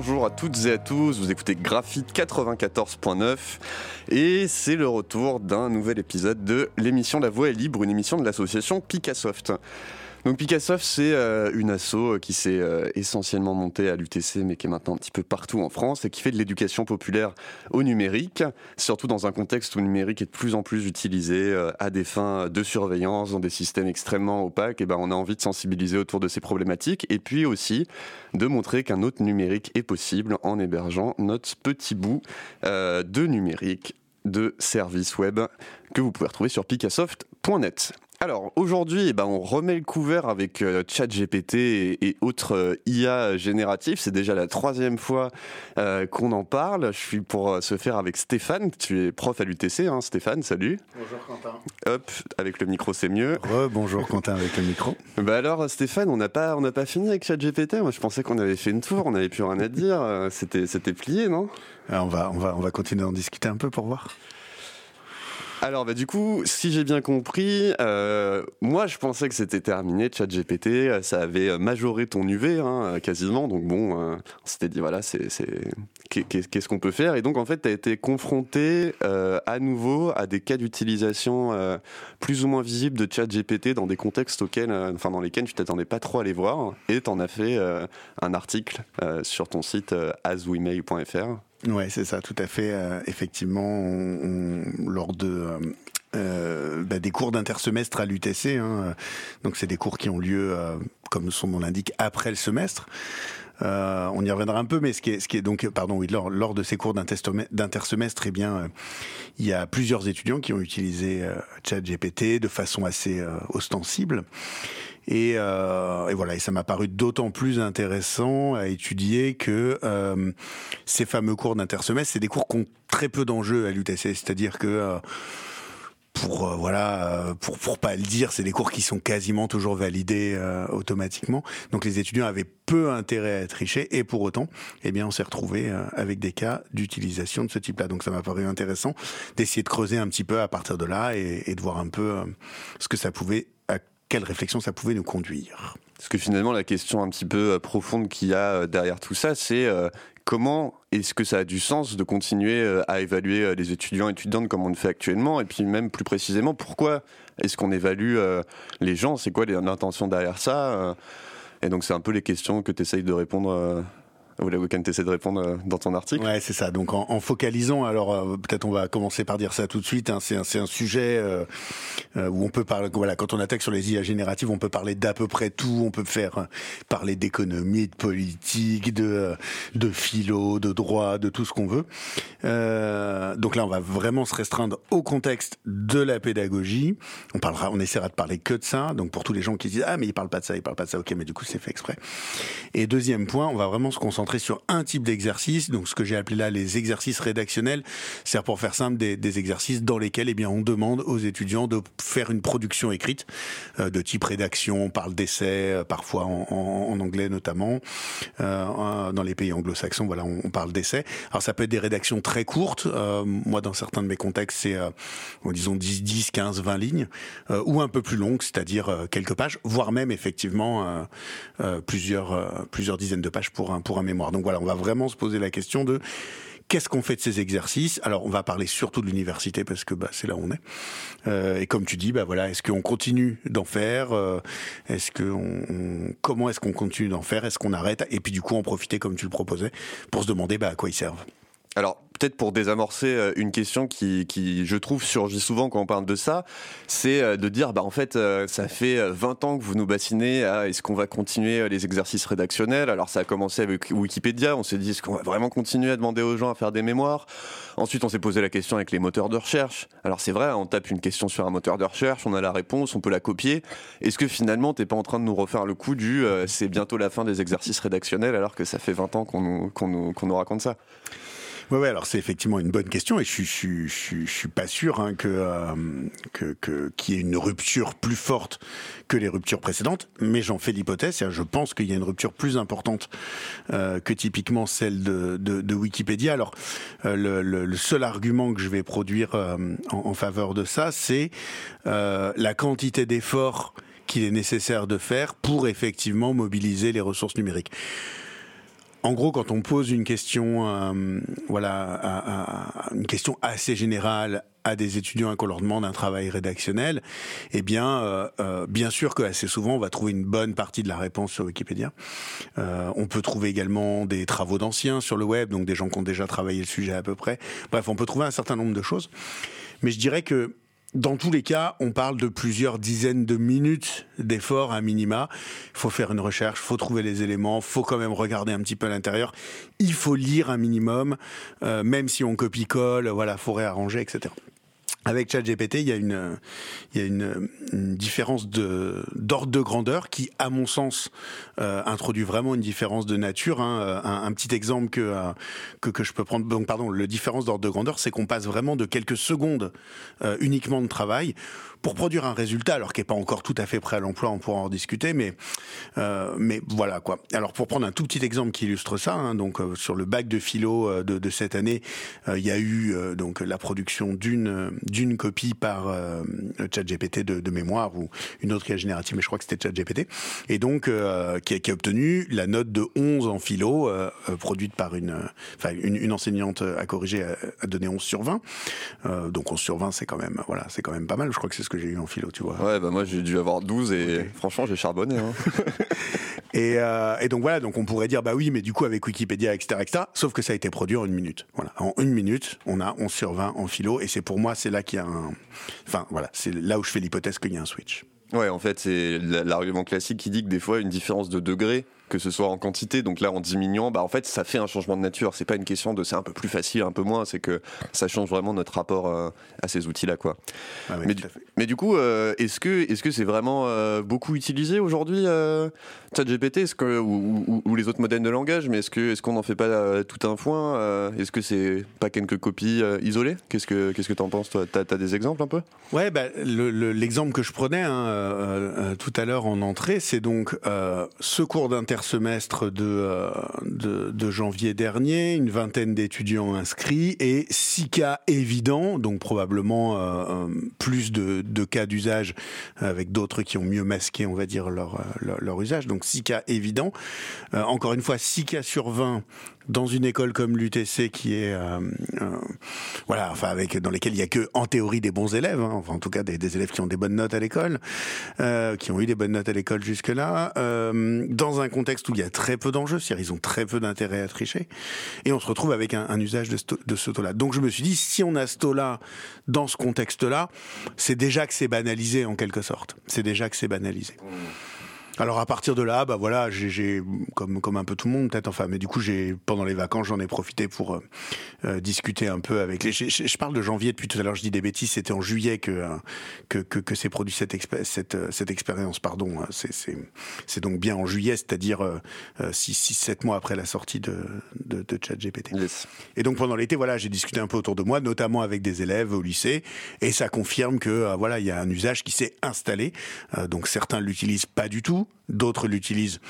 Bonjour à toutes et à tous, vous écoutez Graphite 94.9 et c'est le retour d'un nouvel épisode de l'émission La Voix est libre, une émission de l'association Picassoft. Donc Picassoft, c'est euh, une asso qui s'est euh, essentiellement montée à l'UTC, mais qui est maintenant un petit peu partout en France et qui fait de l'éducation populaire au numérique, surtout dans un contexte où le numérique est de plus en plus utilisé euh, à des fins de surveillance, dans des systèmes extrêmement opaques. Et ben, on a envie de sensibiliser autour de ces problématiques et puis aussi de montrer qu'un autre numérique est possible en hébergeant notre petit bout de numérique de services web que vous pouvez retrouver sur picassoft.net. Alors aujourd'hui, eh ben, on remet le couvert avec euh, ChatGPT et, autres euh, IA génératifs. C'est déjà la troisième fois euh, qu'on en parle. Je suis pour se faire avec Stéphane. Tu es prof à l'UTC, hein, Stéphane. Salut. Bonjour Quentin. Hop, avec le micro c'est mieux. bonjour Quentin avec le micro. Bah alors Stéphane, on n'a pas on n'a pas fini avec ChatGPT. Moi je pensais qu'on avait fait une tour, on n'avait plus rien à dire. C'était c'était plié, non? On va on va on va continuer d'en discuter un peu pour voir. Alors, bah, du coup, si j'ai bien compris, euh, moi je pensais que c'était terminé, ChatGPT, euh, ça avait euh, majoré ton UV hein, quasiment, donc bon, on s'était dit voilà, c'est, qu'est-ce qu'on peut faire? Et donc en fait, tu as été confronté à nouveau à des cas d'utilisation plus ou moins visibles de ChatGPT dans des contextes auxquels, enfin dans lesquels tu t'attendais pas trop à les voir, et tu en as fait un article sur ton site aswemail.fr. Ouais, c'est ça, tout à fait. Euh, effectivement, lors de euh, euh, bah, des cours d'intersemestre à l'UTC, hein, donc c'est des cours qui ont lieu, comme son nom l'indique, après le semestre. on y reviendra un peu, mais ce qui est, donc, pardon, oui, lors, lors de ces cours d'intersemestre, eh bien, il y a plusieurs étudiants qui ont utilisé ChatGPT de façon assez ostensible. Euh, et, voilà, et ça m'a paru d'autant plus intéressant à étudier que euh, ces fameux cours d'intersemestre, c'est des cours qui ont très peu d'enjeux à l'UTC, c'est-à-dire que euh, pour voilà pour pour pas le dire, c'est des cours qui sont quasiment toujours validés automatiquement. Donc les étudiants avaient peu intérêt à tricher et pour autant, eh bien on s'est retrouvé avec des cas d'utilisation de ce type-là. Donc ça m'a paru intéressant d'essayer de creuser un petit peu à partir de là et, et de voir un peu ce que ça pouvait quelle réflexion ça pouvait nous conduire. Parce que finalement, la question un petit peu euh, profonde qu'il y a euh, derrière tout ça, c'est euh, comment est-ce que ça a du sens de continuer à évaluer les étudiants et étudiantes comme on le fait actuellement? Et puis même plus précisément, pourquoi est-ce qu'on évalue les gens? C'est quoi l'intention derrière ça Et donc c'est un peu les questions que tu essayes de répondre vous Weekend essaie de répondre euh, dans ton article. Ouais, c'est ça. Donc en, focalisant, alors euh, peut-être on va commencer par dire ça tout de suite. Hein, c'est un, un, sujet euh, où on peut parler. Voilà, quand on attaque sur les IA génératives, on peut parler d'à peu près tout. On peut faire parler d'économie, de politique, de de philo, de droit, de tout ce qu'on veut. donc là, on va vraiment se restreindre au contexte de la pédagogie. On parlera, on essaiera de parler que de ça. Donc pour tous les gens qui disent ah mais il parle pas de ça, il parle pas de ça. Ok, mais du coup c'est fait exprès. Et deuxième point, on va vraiment se concentrer sur un type d'exercice, donc ce que j'ai appelé là les exercices rédactionnels, c'est pour faire simple des, exercices dans lesquels eh bien on demande aux étudiants de faire une production écrite euh, de type rédaction, on parle d'essai, euh, parfois en, anglais notamment, euh, dans les pays anglo-saxons, voilà, on, parle d'essai. Alors ça peut être des rédactions très courtes, moi dans certains de mes contextes c'est disons 10, 10, 15, 20 lignes, ou un peu plus longues, c'est-à-dire quelques pages, voire même effectivement plusieurs plusieurs dizaines de pages pour un pour un mémoire donc voilà, on va vraiment se poser la question de qu'est-ce qu'on fait de ces exercices? Alors, on va parler surtout de l'université parce que bah, c'est là où on est. Euh, et comme tu dis, bah voilà, est-ce qu'on continue d'en faire? Euh, comment est-ce qu'on continue d'en faire? Est-ce qu'on arrête? Et puis du coup, en profiter comme tu le proposais pour se demander bah, à quoi ils servent? Alors, peut-être pour désamorcer euh, une question qui, qui, je trouve, surgit souvent quand on parle de ça, c'est euh, de dire, bah, en fait, euh, ça fait 20 ans que vous nous bassinez à est-ce qu'on va continuer les exercices rédactionnels? Alors, ça a commencé avec Wikipédia, on s'est dit, est-ce qu'on va vraiment continuer à demander aux gens à faire des mémoires? Ensuite, on s'est posé la question avec les moteurs de recherche. Alors, c'est vrai, on tape une question sur un moteur de recherche, on a la réponse, on peut la copier. Est-ce que finalement, t'es pas en train de nous refaire le coup du c'est bientôt la fin des exercices rédactionnels alors que ça fait 20 ans qu'on nous, qu'on nous, qu'on nous raconte ça? Ouais, ouais, alors c'est effectivement une bonne question et je, je, je, je suis pas sûr hein, que euh, que qu'il y ait une rupture plus forte que les ruptures précédentes, mais j'en fais l'hypothèse. Je pense qu'il y a une rupture plus importante euh, que typiquement celle de, de, de Wikipédia. Alors euh, le, le, seul argument que je vais produire euh, en, en, faveur de ça, c'est euh, la quantité d'efforts qu'il est nécessaire de faire pour effectivement mobiliser les ressources numériques en gros, quand on pose une question, euh, voilà, une question assez générale à des étudiants et qu'on leur demande un travail rédactionnel, eh bien, euh, euh, bien sûr que assez souvent, on va trouver une bonne partie de la réponse sur Wikipédia. on peut trouver également des travaux d'anciens sur le web, donc des gens qui ont déjà travaillé le sujet à peu près. Bref, on peut trouver un certain nombre de choses. Mais je dirais que dans tous les cas, on parle de plusieurs dizaines de minutes d'effort à minima. Il faut faire une recherche, faut trouver les éléments, faut quand même regarder un petit peu à l'intérieur. Il faut lire un minimum, euh, même si on copie-colle, voilà, faut réarranger, etc. Avec ChatGPT, il y a une, il y a une, différence de d'ordre de grandeur qui, à mon sens, euh, introduit vraiment une différence de nature. Hein. Euh, un, petit exemple que, euh, que, que je peux prendre. Donc, pardon, le différence d'ordre de grandeur, c'est qu'on passe vraiment de quelques secondes uniquement de travail pour produire un résultat, alors qui n'est pas encore tout à fait prêt à l'emploi, on pourra en discuter, mais euh, mais voilà quoi. Alors pour prendre un tout petit exemple qui illustre ça, hein, donc euh, sur le bac de philo euh, de, cette année, il y a eu donc la production d'une d'une copie par ChatGPT de, mémoire ou une autre est générative, mais je crois que c'était ChatGPT, et donc qui, a obtenu la note de 11 en philo produite par une une, une, enseignante à corriger a, donné 11 sur 20. donc 11 sur 20 c'est quand même voilà c'est quand même pas mal. Je crois que c'est que j'ai eu en philo, tu vois. Ouais, bah moi j'ai dû avoir 12 et franchement j'ai charbonné. Hein. et, euh, et, donc voilà, donc on pourrait dire bah oui, mais du coup avec Wikipédia, etc., etc. Sauf que ça a été produit en une minute. Voilà, en une minute, on a 11 sur 20 en philo, et c'est pour moi c'est là qu'il y a un, enfin voilà, c'est là où je fais l'hypothèse qu'il y a un switch. Ouais, en fait, c'est l'argument classique qui dit que des fois, une différence de degré que ce soit en quantité, donc là en diminuant, bah en fait ça fait un changement de nature. C'est pas une question de c'est un peu plus facile, un peu moins, c'est que ça change vraiment notre rapport euh, à ces outils-là, quoi. Ah mais, du, mais, du, coup, euh, est-ce que est-ce que c'est vraiment euh, beaucoup utilisé aujourd'hui ChatGPT, est-ce que ou, ou, les autres modèles de langage, mais est-ce que est-ce qu'on n'en fait pas tout un foin Est-ce que c'est pas quelques copies isolées? Qu'est-ce que qu'est-ce que t'en penses toi? T'as as des exemples un peu? Ouais, bah, l'exemple que je prenais hein, tout à l'heure en entrée, c'est donc ce cours d'inter semestre euh, de, de, janvier dernier, une vingtaine d'étudiants inscrits et six cas évidents, donc probablement euh, euh, plus de, de cas d'usage avec d'autres qui ont mieux masqué, on va dire, leur, leur, usage. Donc six cas évidents. encore une fois, six cas sur 20 dans une école comme l'UTC qui est euh, euh, voilà enfin avec dans lesquelles il y a que en théorie des bons élèves hein, enfin en tout cas des, élèves qui ont des bonnes notes à l'école euh, qui ont eu des bonnes notes à l'école jusque là euh, dans un contexte où il y a très peu d'enjeux c'est-à-dire ils ont très peu d'intérêt à tricher et on se retrouve avec un, usage de, ce taux là donc je me suis dit si on a ce taux là dans ce contexte là c'est déjà que c'est banalisé en quelque sorte. C'est déjà que c'est banalisé. Mmh. Alors à partir de là, bah voilà, j'ai comme comme un peu tout le monde peut-être, enfin, mais du coup j'ai pendant les vacances j'en ai profité pour euh, euh, discuter un peu avec les. Je, parle de janvier depuis tout à l'heure, je dis des bêtises, c'était en juillet que euh, que que, que s'est produit cette cette cette expérience, pardon. Hein. C'est c'est c'est donc bien en juillet, c'est-à-dire 6 six sept mois après la sortie de de, de ChatGPT. Et donc pendant l'été, voilà, j'ai discuté un peu autour de moi, notamment avec des élèves au lycée, et ça confirme que voilà, il y a un usage qui s'est installé. donc certains l'utilisent pas du tout d'autres l'utilisent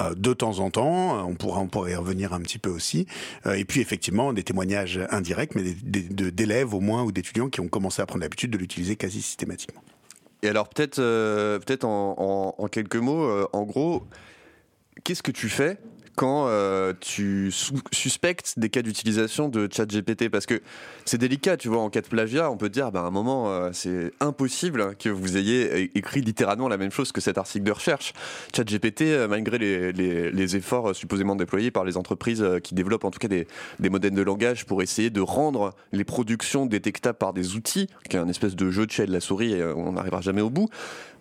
euh, de temps en temps, on pourra on pourrait y revenir un petit peu aussi, euh, et puis effectivement des témoignages indirects, mais d'élèves au moins ou d'étudiants qui ont commencé à prendre l'habitude de l'utiliser quasi systématiquement. Et alors peut-être euh, peut-être en, quelques mots, en gros, qu'est-ce que tu fais quand euh, tu suspectes des cas d'utilisation de ChatGPT? Parce que c'est délicat, tu vois, en cas de plagiat, on peut dire, bah, à un moment, euh, c'est impossible que vous ayez écrit littéralement la même chose que cet article de recherche. ChatGPT, euh, malgré les, efforts supposément déployés par les entreprises qui développent en tout cas des, modèles de langage pour essayer de rendre les productions détectables par des outils, qui est un espèce de jeu de chat de la souris, on n'arrivera jamais au bout.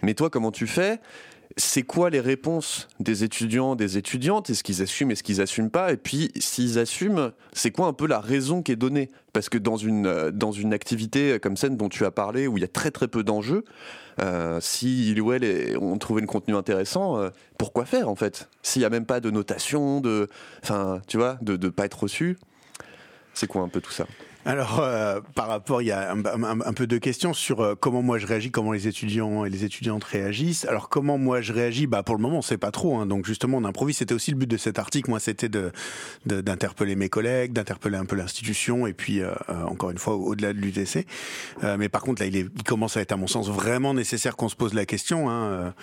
Mais toi, comment tu fais c'est quoi les réponses des étudiants, des étudiantes? Est-ce qu'ils assument, est-ce qu'ils assument pas? Et puis, s'ils assument, c'est quoi un peu la raison qui est donnée? Parce que dans une, euh, dans une activité comme celle dont tu as parlé, où il y a très très peu d'enjeux, euh, si ou elle ont trouvé le contenu intéressant, euh, pourquoi faire en fait? S'il n'y a même pas de notation, de, tu vois, de ne pas être reçu, c'est quoi un peu tout ça? Alors, euh, par rapport, il y a un, peu de questions sur euh, comment moi je réagis, comment les étudiants et les étudiantes réagissent. Alors, comment moi je réagis Bah, pour le moment, on sait pas trop. Hein, donc, justement, on improvise. C'était aussi le but de cet article. Moi, c'était de d'interpeller mes collègues, d'interpeller un peu l'institution, et puis euh, encore une fois, au-delà de l'UTC. mais par contre, là, il, est, il commence à être, à mon sens, vraiment nécessaire qu'on se pose la question. Hein,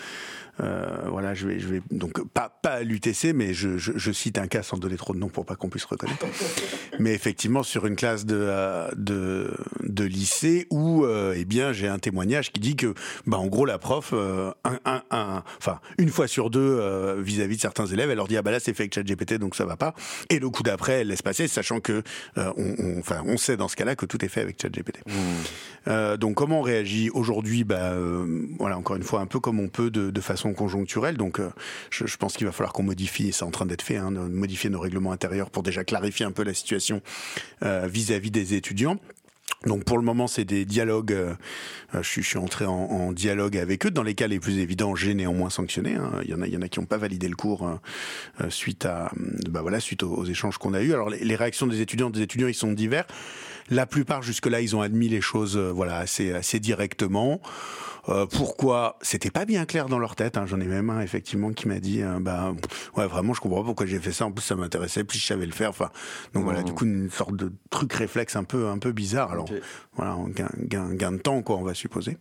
voilà, je vais, je vais donc pas pas à l'UTC, mais je, je, cite un cas sans donner trop de noms pour pas qu'on puisse reconnaître. mais effectivement, sur une classe de de, de lycée où, eh bien, j'ai un témoignage qui dit que, bah, en gros, la prof, un, un, un, enfin, une fois sur deux, vis-à-vis de certains élèves, elle leur dit ah bah là c'est fait avec ChatGPT, donc ça va pas. Et le coup d'après, elle laisse passer, sachant que, on, enfin, on sait dans ce cas-là que tout est fait avec ChatGPT. Mmh. Euh, donc comment on réagit aujourd'hui? Bah, euh, Voilà, encore une fois, un peu comme on peut de, façon conjoncturelle. Donc euh, je, pense qu'il va falloir qu'on modifie, et c'est en train d'être fait, hein, modifier nos règlements intérieurs pour déjà clarifier un peu la situation vis-à-vis des étudiants. Donc pour le moment, c'est des dialogues. je, suis, je suis entré en, dialogue avec eux. Dans les cas les plus évidents, j'ai néanmoins sanctionné. Hein. Il y en a, il y en a qui n'ont pas validé le cours suite à, bah voilà, suite aux, échanges qu'on a eus. Alors les, les, réactions des étudiants, des étudiants, ils sont divers. La plupart jusque-là, ils ont admis les choses, euh, voilà, assez assez directement. Euh, pourquoi? C'était pas bien clair dans leur tête. Hein. J'en ai même un effectivement qui m'a dit, euh, bah ouais, vraiment, je comprends pas pourquoi j'ai fait ça. En plus, ça m'intéressait, plus je savais le faire. Enfin, donc voilà, du coup, une sorte de truc réflexe un peu un peu bizarre. Alors voilà, gain, gain, gain de temps, quoi, on va supposer.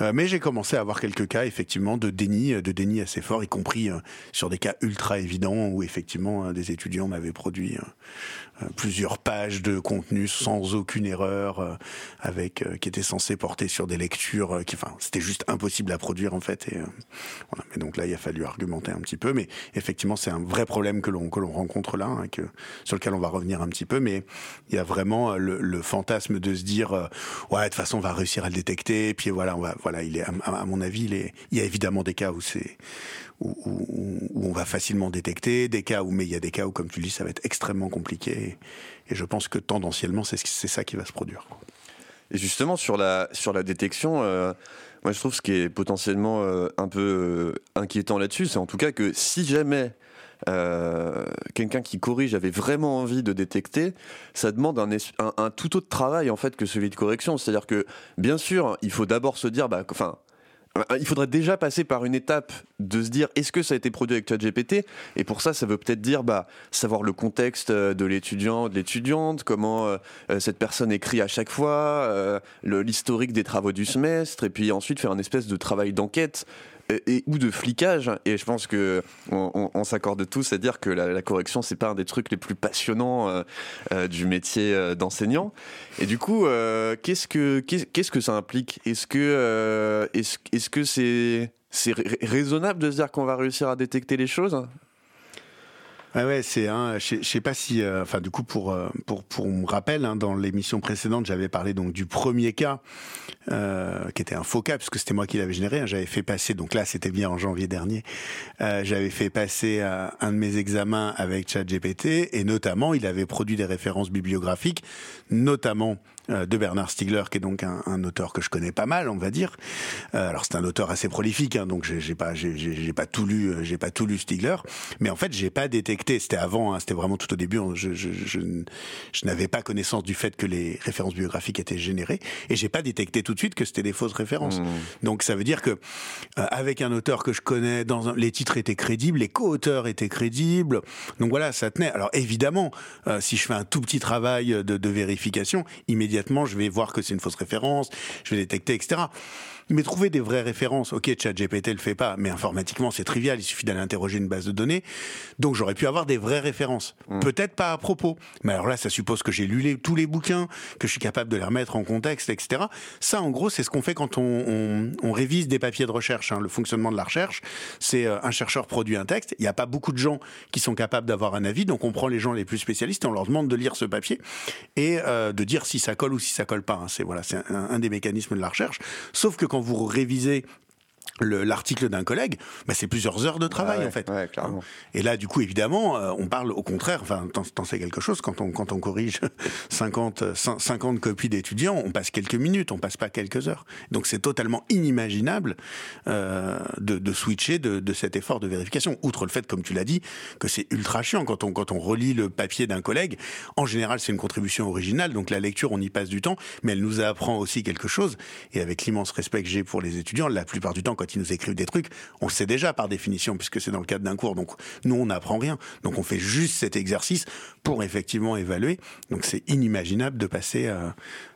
Euh, mais j'ai commencé à avoir quelques cas effectivement de déni, de déni assez fort, y compris euh, sur des cas ultra évidents où effectivement des étudiants m'avaient produit plusieurs pages de contenu sans aucune erreur, avec qui étaient censés porter sur des lectures qui, enfin, c'était juste impossible à produire en fait. Et, euh, voilà. Mais donc là, il a fallu argumenter un petit peu. Mais effectivement, c'est un vrai problème que l'on rencontre là, hein, que, sur lequel on va revenir un petit peu. Mais il y a vraiment euh, le, le fantasme de se dire, euh, ouais, de toute façon, on va réussir à le détecter. Et puis voilà, on va, voilà, il est, à, mon avis, il, y a évidemment des cas où c'est où, on va facilement détecter, des cas où, mais il y a des cas où, comme tu le dis, ça va être extrêmement compliqué. Et, je pense que tendanciellement, c'est c'est ça qui va se produire. Et justement sur la sur la détection, euh, moi, je trouve ce qui est potentiellement euh, un peu inquiétant là-dessus, c'est en tout cas que si jamais euh, quelqu'un qui corrige avait vraiment envie de détecter, ça demande un, tout autre travail en fait que celui de correction. C'est-à-dire que, bien sûr, il faut d'abord se dire, bah, enfin, euh, il faudrait déjà passer par une étape de se dire est-ce que ça a été produit avec ChatGPT? Et pour ça ça veut peut-être dire bah savoir le contexte euh, de l'étudiant de l'étudiante comment cette personne écrit à chaque fois l'historique des travaux du semestre et puis ensuite faire un espèce de travail d'enquête et, ou de flicage. Et je pense que on, s'accorde tous à dire que la, correction, c'est pas un des trucs les plus passionnants euh, euh, du métier euh, d'enseignant. Et du coup, qu'est-ce que qu'est-ce que ça implique? Est-ce que est-ce est-ce que c'est c'est raisonnable de se dire qu'on va réussir à détecter les choses? Ouais, ouais, c'est un. Je sais pas si, euh, enfin, du coup, pour euh, pour pour me rappel, hein, dans l'émission précédente, j'avais parlé donc du premier cas euh, qui était un faux cas puisque c'était moi qui l'avais généré. Hein, j'avais fait passer, donc là, c'était bien en janvier dernier. Euh, j'avais fait passer un de mes examens avec ChatGPT et notamment, il avait produit des références bibliographiques, notamment euh, de Bernard Stiegler, qui est donc un, un, auteur que je connais pas mal, on va dire. Euh, alors c'est un auteur assez prolifique, hein, donc j'ai pas j'ai pas tout lu, euh, j'ai pas tout lu Stiegler, mais en fait j'ai pas détecté. C'était avant, hein, c'était vraiment tout au début. Je, je, je, je n'avais pas connaissance du fait que les références biographiques étaient générées, et j'ai pas détecté tout de suite que c'était des fausses références. Mmh. Donc ça veut dire que avec un auteur que je connais, dans un, les titres étaient crédibles, les co-auteurs étaient crédibles. Donc voilà, ça tenait. Alors évidemment, si je fais un tout petit travail de, de vérification, immédiatement je vais voir que c'est une fausse référence, je vais détecter, etc. Mais trouver des vraies références, ok, ChatGPT le fait pas, mais informatiquement c'est trivial, il suffit d'aller interroger une base de données. Donc j'aurais pu avoir des vraies références. Mmh. Peut-être pas à propos, mais alors là ça suppose que j'ai lu tous les bouquins, que je suis capable de les remettre en contexte, etc. Ça en gros c'est ce qu'on fait quand on, on, révise des papiers de recherche. Hein. Le fonctionnement de la recherche, c'est euh, un chercheur produit un texte, il n'y a pas beaucoup de gens qui sont capables d'avoir un avis, donc on prend les gens les plus spécialistes et on leur demande de lire ce papier et euh, de dire si ça colle ou si ça colle pas. Hein. C'est voilà, c'est un, un, des mécanismes de la recherche. Sauf que quand vous révisez l'article d'un collègue, bah c'est plusieurs heures de travail ah en fait. Ouais, clairement. Et là, du coup, évidemment, euh, on parle au contraire. Enfin, t'en sais quelque chose quand on quand on corrige 50 50 copies d'étudiants, on passe quelques minutes, on passe pas quelques heures. Donc c'est totalement inimaginable euh, de, de, switcher de, de, cet effort de vérification. Outre le fait, comme tu l'as dit, que c'est ultra chiant quand on quand on relit le papier d'un collègue. En général, c'est une contribution originale, donc la lecture, on y passe du temps, mais elle nous apprend aussi quelque chose. Et avec l'immense respect que j'ai pour les étudiants, la plupart du temps, quand ils nous écrivent des trucs, on le sait déjà par définition, puisque c'est dans le cadre d'un cours. Donc nous, on n'apprend rien. Donc on fait juste cet exercice pour effectivement évaluer. Donc c'est inimaginable de passer, euh, euh,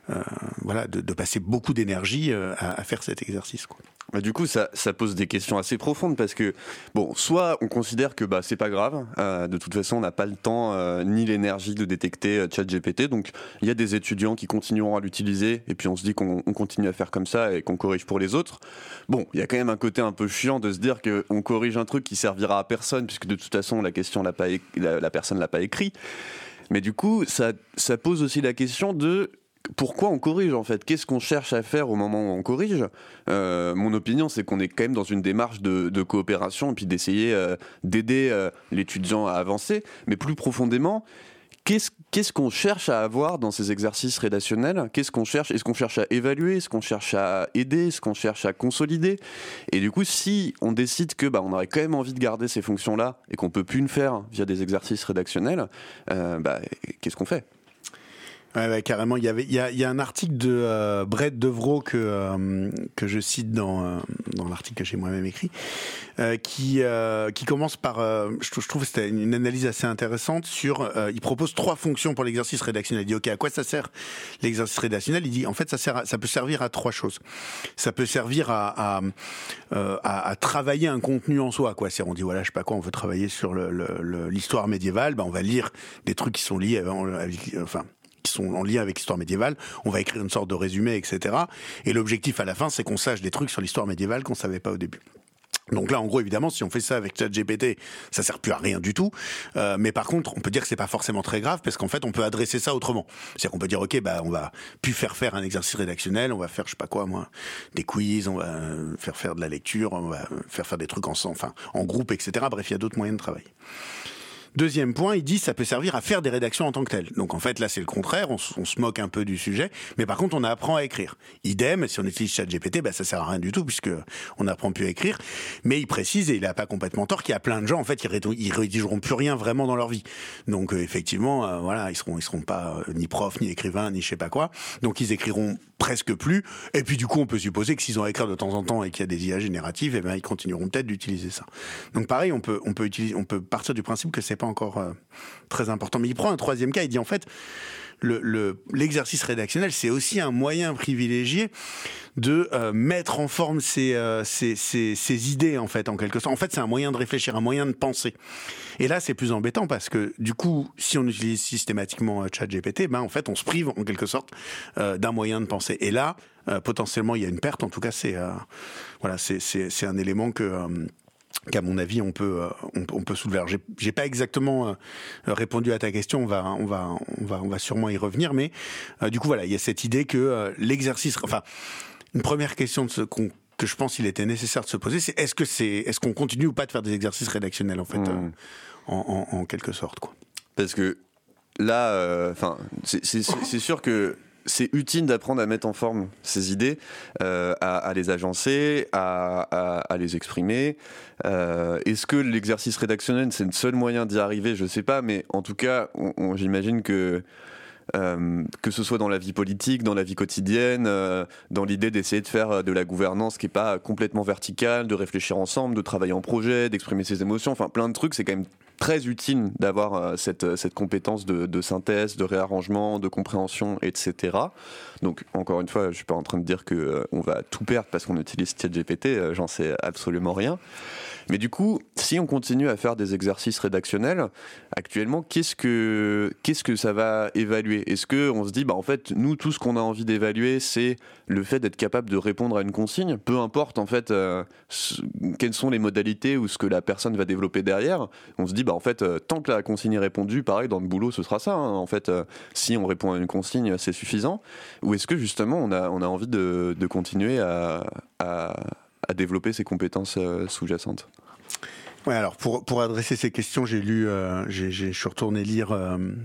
voilà, de, passer beaucoup d'énergie euh, à, faire cet exercice. Quoi. bah, du coup, ça, ça, pose des questions assez profondes parce que, bon, soit on considère que bah, c'est pas grave, euh, de toute façon, on n'a pas le temps euh, ni l'énergie de détecter euh, ChatGPT, donc il y a des étudiants qui continueront à l'utiliser et puis on se dit qu'on continue à faire comme ça et qu'on corrige pour les autres. Bon, il y a quand même un côté un peu chiant de se dire qu'on corrige un truc qui servira à personne puisque de toute façon, la question, l'a pas la, la personne l'a pas écrit. Mais du coup, ça, ça pose aussi la question de pourquoi on corrige en fait? Qu'est-ce qu'on cherche à faire au moment où on corrige? Euh, Mon opinion, c'est qu'on est quand même dans une démarche de, coopération et puis d'essayer euh, d'aider euh, l'étudiant à avancer. Mais plus profondément, qu'est-ce qu'on cherche à avoir dans ces exercices rédactionnels? Qu'est-ce qu'on cherche? Est-ce qu'on cherche à évaluer? Est-ce qu'on cherche à aider? Est-ce qu'on cherche à consolider? Et du coup, si on décide que bah, on aurait quand même envie de garder ces fonctions-là et qu'on peut plus le faire via des exercices rédactionnels, bah, qu'est-ce qu'on fait? Ouais, carrément. Il y avait, il y a, il y a un article de euh, Brett Devro que euh, que je cite dans euh, dans l'article que j'ai moi-même écrit, euh, qui qui commence par, je, je, trouve c'était une analyse assez intéressante sur. il propose trois fonctions pour l'exercice rédactionnel. Il dit ok, à quoi ça sert l'exercice rédactionnel? Il dit en fait ça sert, ça peut servir à trois choses. Ça peut servir à à, à, à travailler un contenu en soi. Quoi, c'est on dit voilà, je sais pas quoi, on veut travailler sur l'histoire le, le, médiévale, ben on va lire des trucs qui sont liés, avec, enfin qui sont en lien avec l'histoire médiévale. On va écrire une sorte de résumé, etc. Et l'objectif à la fin, c'est qu'on sache des trucs sur l'histoire médiévale qu'on savait pas au début. Donc là, en gros, évidemment, si on fait ça avec ChatGPT, ça sert plus à rien du tout. Euh, mais par contre, on peut dire que c'est pas forcément très grave parce qu'en fait, on peut adresser ça autrement. C'est-à-dire qu'on peut dire, ok, bah, on va plus faire faire un exercice rédactionnel, on va faire, je sais pas quoi, moi, des quiz, on va faire faire de la lecture, on va faire faire des trucs ensemble, enfin, en groupe, etc. Bref, il y a d'autres moyens de travail. Deuxième point, il dit ça peut servir à faire des rédactions en tant que telles. Donc en fait là c'est le contraire, on, se moque un peu du sujet, mais par contre on apprend à écrire. Idem, si on utilise ChatGPT, bah ça sert à rien du tout puisque on apprend plus à écrire. Mais il précise et il a pas complètement tort qu'il y a plein de gens en fait ils, rédigeront plus rien vraiment dans leur vie. Donc euh, effectivement euh, voilà ils seront ils seront pas euh, ni profs ni écrivains ni je sais pas quoi. Donc ils écriront presque plus. Et puis du coup, on peut supposer que s'ils ont à écrire de temps en temps et qu'il y a des IA génératives, eh ben ils continueront peut-être d'utiliser ça. Donc pareil, on peut on peut utiliser, on peut partir du principe que c'est pas encore euh, très important. Mais il prend un troisième cas, il dit en fait l'exercice le, rédactionnel, c'est aussi un moyen privilégié de euh, mettre en forme euh, ses, idées, en fait, en quelque sorte. En fait, c'est un moyen de réfléchir, un moyen de penser. Et là, c'est plus embêtant parce que, du coup, si on utilise systématiquement euh, ChatGPT, ben, en fait, on se prive, en quelque sorte, d'un moyen de penser. Et là, potentiellement, il y a une perte. En tout cas, c'est voilà, c'est un élément que qu'à mon avis on peut euh, on, peut soulever. J'ai pas exactement euh, répondu à ta question, on va on va on va on va sûrement y revenir, mais euh, du coup voilà, il y a cette idée que l'exercice, enfin une première question de ce qu'on que je pense qu'il était nécessaire de se poser, c'est est-ce que c'est est-ce qu'on continue ou pas de faire des exercices rédactionnels en fait, mmh. en, en, quelque sorte quoi? Parce que là, enfin, c'est sûr que c'est utile d'apprendre à mettre en forme ces idées, euh, à, les agencer, à, les exprimer. Euh, est-ce que l'exercice rédactionnel, c'est le seul moyen d'y arriver? Je ne sais pas, mais en tout cas, j'imagine que euh, que ce soit dans la vie politique, dans la vie quotidienne, dans l'idée d'essayer de faire de la gouvernance qui n'est pas complètement verticale, de réfléchir ensemble, de travailler en projet, d'exprimer ses émotions, enfin plein de trucs, c'est quand même très utile d'avoir euh, cette, cette compétence de, synthèse, de réarrangement, de compréhension, etc. Donc, encore une fois, je ne suis pas en train de dire qu'on euh, va tout perdre parce qu'on utilise ChatGPT, euh, j'en sais absolument rien. Mais du coup, si on continue à faire des exercices rédactionnels, actuellement, qu'est-ce que, qu'est-ce que ça va évaluer? Est-ce qu'on se dit, bah, en fait, nous, tout ce qu'on a envie d'évaluer, c'est le fait d'être capable de répondre à une consigne, peu importe, en fait, quelles sont les modalités ou ce que la personne va développer derrière. On se dit, bah, en fait, euh, tant que la consigne est répondue, pareil, dans le boulot, ce sera ça. Hein. En fait, euh, si on répond à une consigne, c'est suffisant. Ou est-ce que justement, on a, on a envie de, continuer à, développer ces compétences euh, sous-jacentes? Ouais, alors pour pour adresser ces questions, j'ai lu, j'ai je suis retourné lire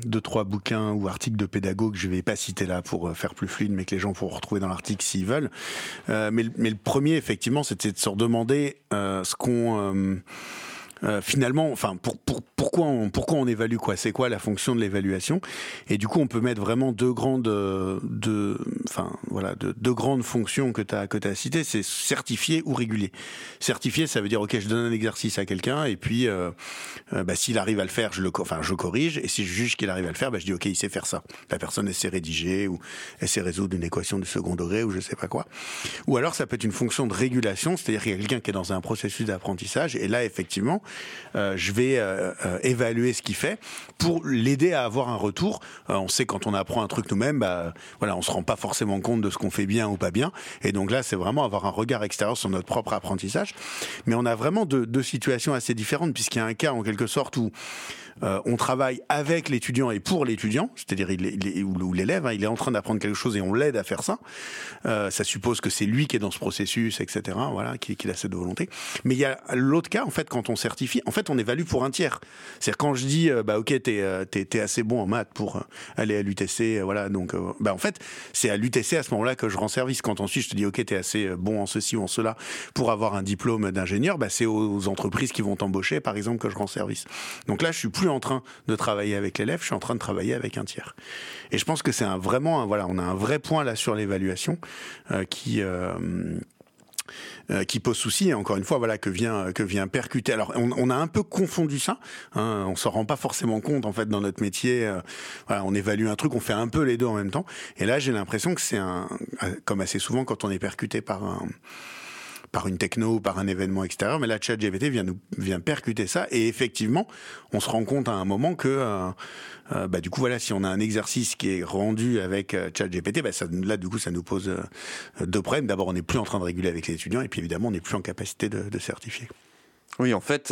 deux trois bouquins ou articles de pédagogues je vais pas citer là pour faire plus fluide, mais que les gens pourront retrouver dans l'article s'ils veulent. mais mais le premier effectivement, c'était de se redemander ce qu'on euh, finalement, enfin, pour, pour, pourquoi, on, pourquoi on évalue quoi? C'est quoi la fonction de l'évaluation? Et du coup, on peut mettre vraiment deux grandes, deux, enfin, voilà, deux, deux grandes fonctions que tu as, que as citées, c'est certifié ou régulier. Certifié, ça veut dire, ok, je donne un exercice à quelqu'un, et puis, euh, euh, bah, s'il arrive à le faire, je le, enfin, je corrige, et si je juge qu'il arrive à le faire, bah, je dis, ok, il sait faire ça. La personne, elle sait rédiger, ou elle sait résoudre une équation du second degré, ou je sais pas quoi. Ou alors, ça peut être une fonction de régulation, c'est-à-dire qu'il y a quelqu'un qui est dans un processus d'apprentissage, et là, effectivement, euh, je vais euh, euh, évaluer ce qu'il fait pour l'aider à avoir un retour. on sait quand on apprend un truc nous-mêmes, bah, voilà, on se rend pas forcément compte de ce qu'on fait bien ou pas bien. Et donc là, c'est vraiment avoir un regard extérieur sur notre propre apprentissage. Mais on a vraiment deux, situations assez différentes puisqu'il y a un cas en quelque sorte où euh, on travaille avec l'étudiant et pour l'étudiant, c'est-à-dire il, il, ou l'élève, hein, il est en train d'apprendre quelque chose et on l'aide à faire ça. Euh, ça suppose que c'est lui qui est dans ce processus, etc. Voilà, qu'il qui a cette volonté. Mais il y a l'autre cas, en fait, quand on en fait, on évalue pour un tiers. C'est-à-dire quand je dis, euh, bah ok, t'es euh, es, assez bon en maths pour euh, aller à l'UTC, voilà, donc, bah en fait, c'est à l'UTC à ce moment-là que je rends service. Quand ensuite je te dis, ok, t'es assez bon en ceci ou en cela pour avoir un diplôme d'ingénieur, bah c'est aux entreprises qui vont t'embaucher, par exemple, que je rends service. Donc là, je suis plus en train de travailler avec l'élève, je suis en train de travailler avec un tiers. Et je pense que c'est un, vraiment, voilà, on a un vrai point là sur l'évaluation qui euh, qui pose souci et encore une fois voilà que vient que vient percuter. Alors on, a un peu confondu ça hein, on s'en rend pas forcément compte en fait dans notre métier euh, on évalue un truc on fait un peu les deux en même temps. Et là j'ai l'impression que c'est un comme assez souvent quand on est percuté par un par une techno, par un événement extérieur, mais la ChatGPT vient nous vient percuter ça et effectivement, on se rend compte à un moment que euh, euh, bah, du coup voilà, si on a un exercice qui est rendu avec euh, ChatGPT, bah, là du coup ça nous pose euh, deux problèmes. D'abord, on n'est plus en train de réguler avec les étudiants et puis évidemment, on n'est plus en capacité de, certifier. Oui, en fait,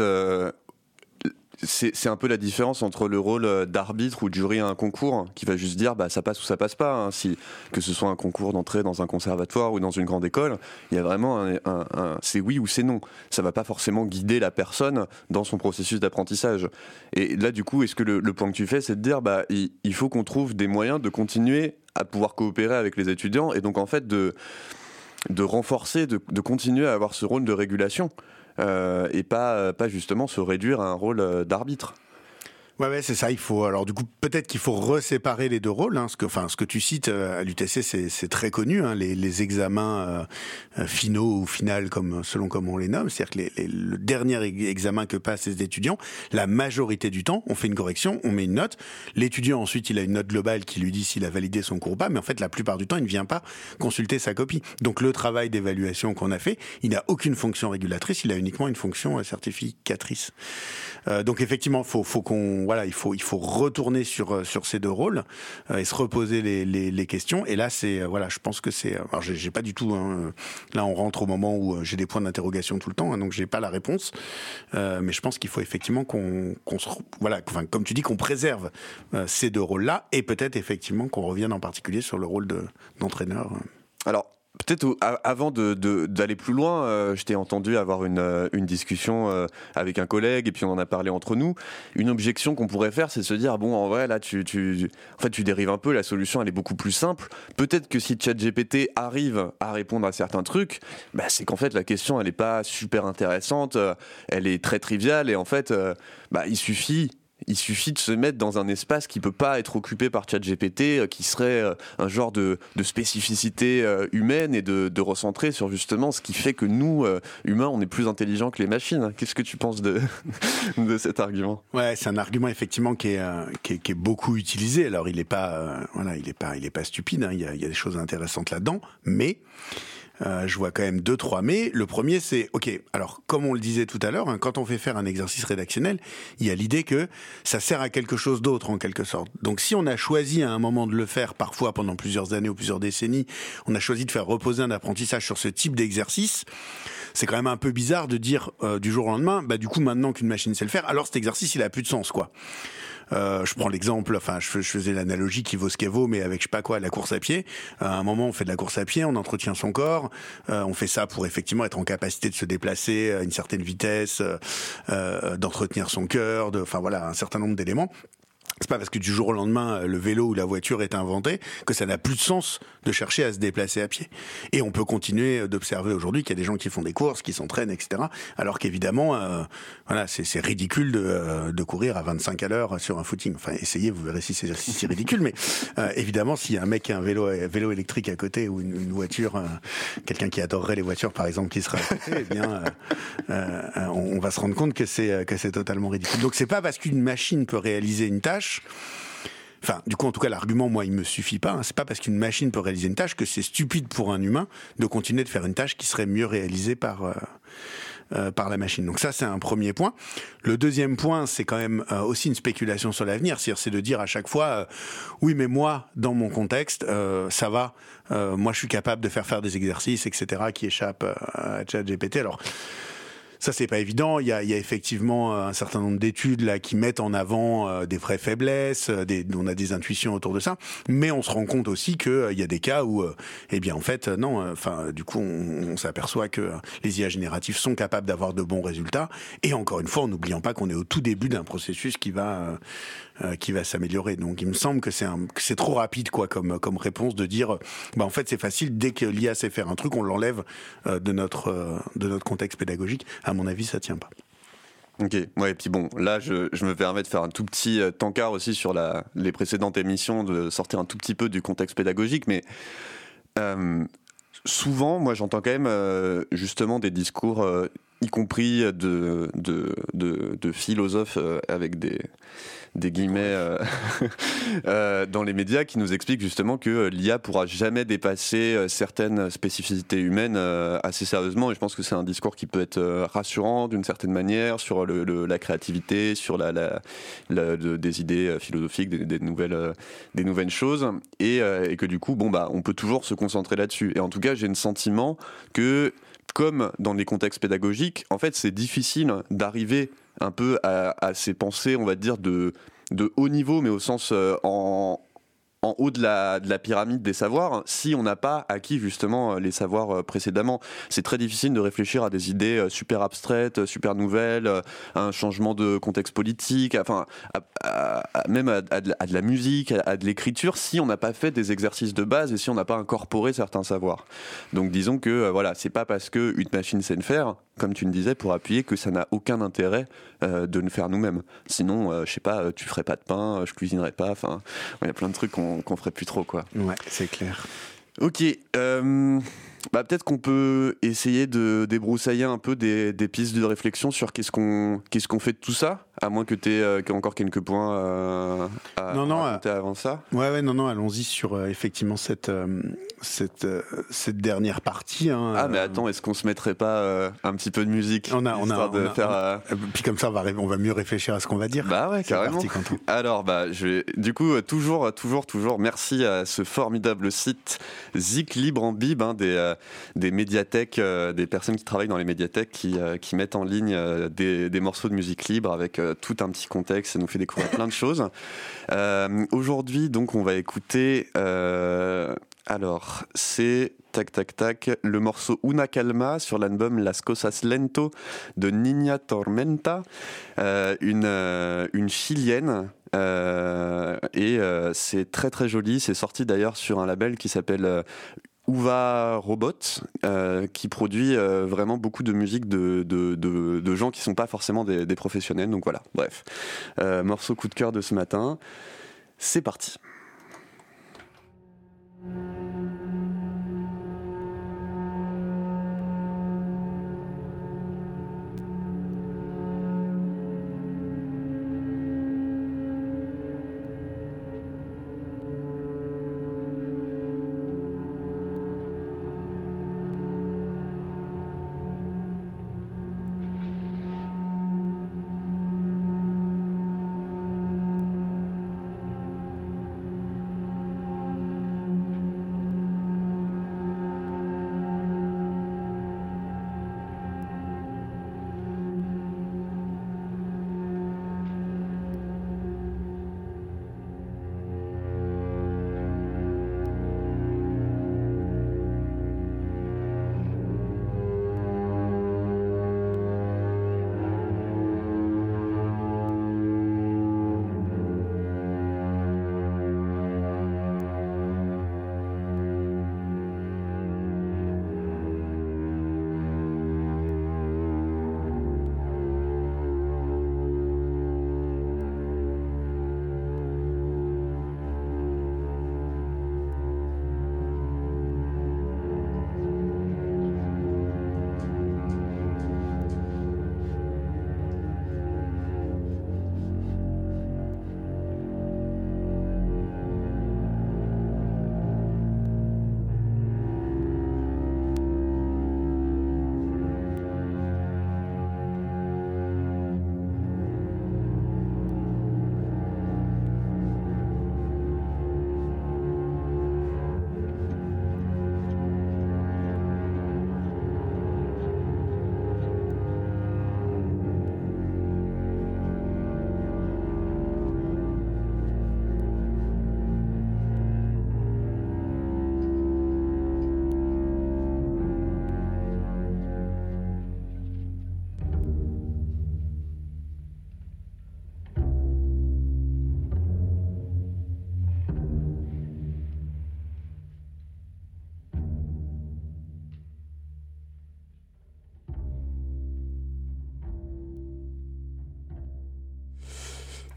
c'est un peu la différence entre le rôle euh, d'arbitre ou de jury à un concours, qui va juste dire bah, ça passe ou ça passe pas. Hein. si, que ce soit un concours d'entrée dans un conservatoire ou dans une grande école, il y a vraiment un, c'est oui ou c'est non. Ça va pas forcément guider la personne dans son processus d'apprentissage. Et là, du coup, est-ce que le, point que tu fais, c'est de dire bah, il, faut qu'on trouve des moyens de continuer à pouvoir coopérer avec les étudiants et donc en fait de, de renforcer, de, continuer à avoir ce rôle de régulation et pas, pas justement se réduire à un rôle euh, d'arbitre. Ouais, ouais c'est ça. Il faut alors du coup peut-être qu'il faut reséparer les deux rôles. Hein, ce que, enfin, ce que tu cites euh, à l'UTC, c'est très connu. Hein, les, les, examens euh, finaux ou finales, comme selon comme on les nomme, c'est-à-dire que les, les, le dernier examen que passent les étudiants, la majorité du temps, on fait une correction, on met une note. L'étudiant ensuite, il a une note globale qui lui dit s'il a validé son cours ou pas. Mais en fait, la plupart du temps, il ne vient pas consulter sa copie. Donc le travail d'évaluation qu'on a fait, il n'a aucune fonction régulatrice, il a uniquement une fonction certificatrice. Euh, donc effectivement, faut, faut qu'on voilà, il faut il faut retourner sur euh, sur ces deux rôles euh, et se reposer les, les, questions. Et là, c'est euh, voilà, je pense que c'est. Alors, j'ai pas du tout. Hein, là, on rentre au moment où j'ai des points d'interrogation tout le temps, hein, donc j'ai pas la réponse. Mais je pense qu'il faut effectivement qu'on se voilà, enfin, comme tu dis, qu'on préserve ces deux rôles-là et peut-être effectivement qu'on revienne en particulier sur le rôle d'entraîneur. De, Alors, Peut-être avant d'aller plus loin, euh, je t'ai entendu avoir une, euh, discussion euh, avec un collègue et puis on en a parlé entre nous. Une objection qu'on pourrait faire, c'est de se dire bon, en vrai, là, tu, tu, en fait, tu dérives un peu. La solution, elle est beaucoup plus simple. Peut-être que si ChatGPT arrive à répondre à certains trucs, bah, c'est qu'en fait la question, elle n'est pas super intéressante, elle est très triviale et en fait, bah, il suffit il suffit de se mettre dans un espace qui peut pas être occupé par ChatGPT, euh, qui serait euh, un genre de, spécificité euh, humaine et de, recentrer sur justement ce qui fait que nous, humains, on est plus intelligents que les machines. Qu'est-ce que tu penses de, de cet argument? Ouais, c'est un argument effectivement qui est, qui est, beaucoup utilisé. Alors il n'est pas, voilà, il est pas, pas stupide. Hein. Il, y a, il y a des choses intéressantes là-dedans, mais euh, je vois quand même deux, trois mais. Le premier, c'est, OK, alors, comme on le disait tout à l'heure, hein, quand on fait faire un exercice rédactionnel, il y a l'idée que ça sert à quelque chose d'autre, en quelque sorte. Donc, si on a choisi à un moment de le faire, parfois pendant plusieurs années ou plusieurs décennies, on a choisi de faire reposer un apprentissage sur ce type d'exercice, c'est quand même un peu bizarre de dire euh, du jour au lendemain, bah, du coup, maintenant qu'une machine sait le faire, alors cet exercice, il a plus de sens, quoi. Euh, je prends l'exemple, enfin, je, faisais l'analogie qui vaut ce qu'elle vaut, mais avec je sais pas quoi, la course à pied. À un moment, on fait de la course à pied, on entretient son corps, euh, on fait ça pour effectivement être en capacité de se déplacer à une certaine vitesse, euh, d'entretenir son cœur, de, enfin voilà, un certain nombre d'éléments C'est pas parce que du jour au lendemain le vélo ou la voiture est inventé que ça n'a plus de sens de chercher à se déplacer à pied. Et on peut continuer d'observer aujourd'hui qu'il y a des gens qui font des courses, qui s'entraînent, etc. Alors qu'évidemment, euh, voilà, c'est ridicule de, euh, de, courir à 25 à l'heure sur un footing. Enfin, essayez, vous verrez si c'est si ridicule. Mais euh, évidemment, s'il y a un mec qui a un vélo, vélo électrique à côté ou une, voiture, quelqu'un qui adorerait les voitures, par exemple, qui sera à côté, eh bien, on, on, va se rendre compte que c'est que c'est totalement ridicule. Donc, c'est pas parce qu'une machine peut réaliser une tâche Enfin, du coup, en tout cas, l'argument, moi, il me suffit pas. Hein. C'est pas parce qu'une machine peut réaliser une tâche que c'est stupide pour un humain de continuer de faire une tâche qui serait mieux réalisée par euh, euh, par la machine. Donc ça, c'est un premier point. Le deuxième point, c'est quand même euh, aussi une spéculation sur l'avenir. C'est de dire à chaque fois, oui, mais moi, dans mon contexte, ça va. moi, je suis capable de faire faire des exercices, etc., qui échappent à ChatGPT. Alors ça, c'est pas évident. Il y a, il y a effectivement euh, un certain nombre d'études là qui mettent en avant euh, des vraies faiblesses. Euh, on a des intuitions autour de ça, mais on se rend compte aussi que il y a des cas où, eh bien, en fait, non. Enfin, du coup, on, s'aperçoit que les IA génératifs sont capables d'avoir de bons résultats. Et encore une fois, en n'oubliant pas qu'on est au tout début d'un processus qui va euh, qui va s'améliorer. Donc il me semble que c'est c'est trop rapide quoi comme comme réponse de dire bah en fait c'est facile dès que l'IA sait faire un truc on l'enlève euh, de notre euh, de notre contexte pédagogique. Mon avis ça tient pas. Ok, ouais, et puis bon, là, je, me permets de faire un tout petit tankard aussi sur la, les précédentes émissions, de sortir un tout petit peu du contexte pédagogique, mais souvent, moi, j'entends quand même justement des discours, y compris de, de, de, de philosophes avec des, des guillemets euh, euh, dans les médias qui nous expliquent justement que euh, l'IA pourra jamais dépasser certaines spécificités humaines assez sérieusement. Et je pense que c'est un discours qui peut être rassurant d'une certaine manière sur le, la créativité, sur la, la, des idées philosophiques, des, nouvelles, des nouvelles choses, et, et, que du coup, bon bah, on peut toujours se concentrer là-dessus. Et en tout cas, j'ai le sentiment que comme dans les contextes pédagogiques, en fait, c'est difficile d'arriver un peu à, ces pensées, on va dire, de, haut niveau, mais au sens euh, en, haut de la, de la, pyramide des savoirs si on n'a pas acquis justement les savoirs euh, précédemment. C'est très difficile de réfléchir à des idées euh, super abstraites, super nouvelles, à un changement de contexte politique, enfin, même à, de la, musique, à, de l'écriture, si on n'a pas fait des exercices de base et si on n'a pas incorporé certains savoirs. Donc disons que voilà, c'est pas parce qu'une machine sait le faire comme tu me disais, pour appuyer que ça n'a aucun intérêt euh, de le faire nous-mêmes. Sinon, euh, je sais pas, tu ferais pas de pain, je cuisinerais pas. Enfin, il y a plein de trucs qu'on ferait plus trop, quoi. Ouais, c'est clair. Ok. Euh, bah, peut-être qu'on peut essayer de débroussailler un peu des, pistes de réflexion sur qu'est-ce qu'on qu'est-ce qu'on fait de tout ça, à moins que tu aies euh, encore quelques points euh, à non, non, raconter avant ça. Ouais, ouais, non, non, allons-y sur euh, effectivement cette, cette, cette dernière partie. Hein, ah, mais attends, est-ce qu'on se mettrait pas un petit peu de musique On a, on a, de faire, puis comme ça, on va, on va mieux réfléchir à ce qu'on va dire. Bah ouais, carrément. Alors, bah, je vais, du coup, toujours, toujours, toujours, merci à ce formidable site Zik Libre en Bib, hein, des euh, des médiathèques, euh, des personnes qui travaillent dans les médiathèques qui, euh, qui mettent en ligne des, des, morceaux de musique libre avec tout un petit contexte. Ça nous fait découvrir plein de choses. Aujourd'hui, donc, on va écouter. alors, c'est tac tac tac le morceau Una Calma sur l'album Las Cosas Lento de Niña Tormenta, une, une chilienne. et c'est très très joli. C'est sorti d'ailleurs sur un label qui s'appelle Uva Robot, euh, qui produit euh, vraiment beaucoup de musique de, gens qui sont pas forcément des, des professionnels. Donc voilà, bref. Euh, morceau coup de cœur de ce matin. C'est parti.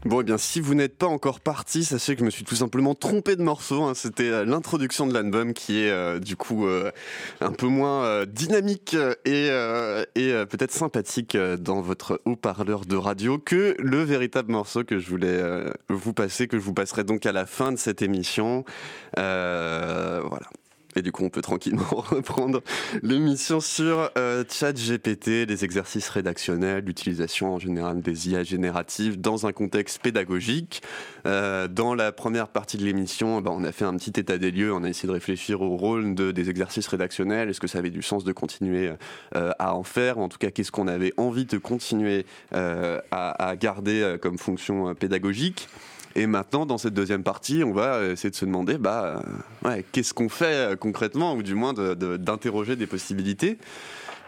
Bon, et eh bien, si vous n'êtes pas encore parti, sachez que je me suis tout simplement trompé de morceau. Hein. C'était euh, l'introduction de l'album qui est euh, du coup euh, un peu moins dynamique et, et peut-être sympathique dans votre haut-parleur de radio que le véritable morceau que je voulais vous passer, que je vous passerai donc à la fin de cette émission. voilà. Et du coup, on peut tranquillement reprendre l'émission sur euh, ChatGPT, les exercices rédactionnels, l'utilisation en général des IA génératives dans un contexte pédagogique. Euh, dans la première partie de l'émission, bah, on a fait un petit état des lieux, on a essayé de réfléchir au rôle de, des exercices rédactionnels. Est-ce que ça avait du sens de continuer euh, à en faire? En tout cas, qu'est-ce qu'on avait envie de continuer euh, à, garder comme fonction pédagogique? Et maintenant, dans cette deuxième partie, on va essayer de se demander, bah, euh, qu'est-ce qu'on fait euh, concrètement, ou du moins d'interroger des possibilités.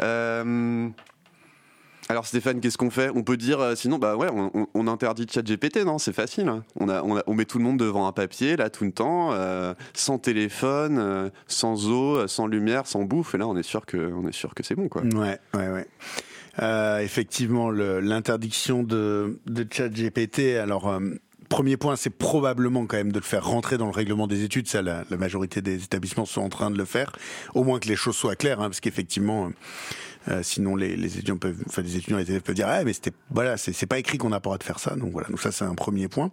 Euh, alors Stéphane, qu'est-ce qu'on fait? On peut dire, sinon, bah ouais, on, interdit GPT, non? C'est facile. Hein. on, a, on, met tout le monde devant un papier, là, tout le temps, sans téléphone, sans eau, sans lumière, sans bouffe. Et là, on est sûr que, c'est bon, quoi. Ouais, ouais, ouais. effectivement, l'interdiction de, de GPT, alors premier point, c'est probablement quand même de le faire rentrer dans le règlement des études. Ça, la, majorité des établissements sont en train de le faire. Au moins que les choses soient claires, hein, parce qu'effectivement, euh, euh, sinon les, étudiants peuvent, enfin les étudiants, les élèves peuvent dire, ah mais c'était, voilà, c'est pas écrit qu'on n'a pas de faire ça. Donc voilà, donc ça c'est un premier point.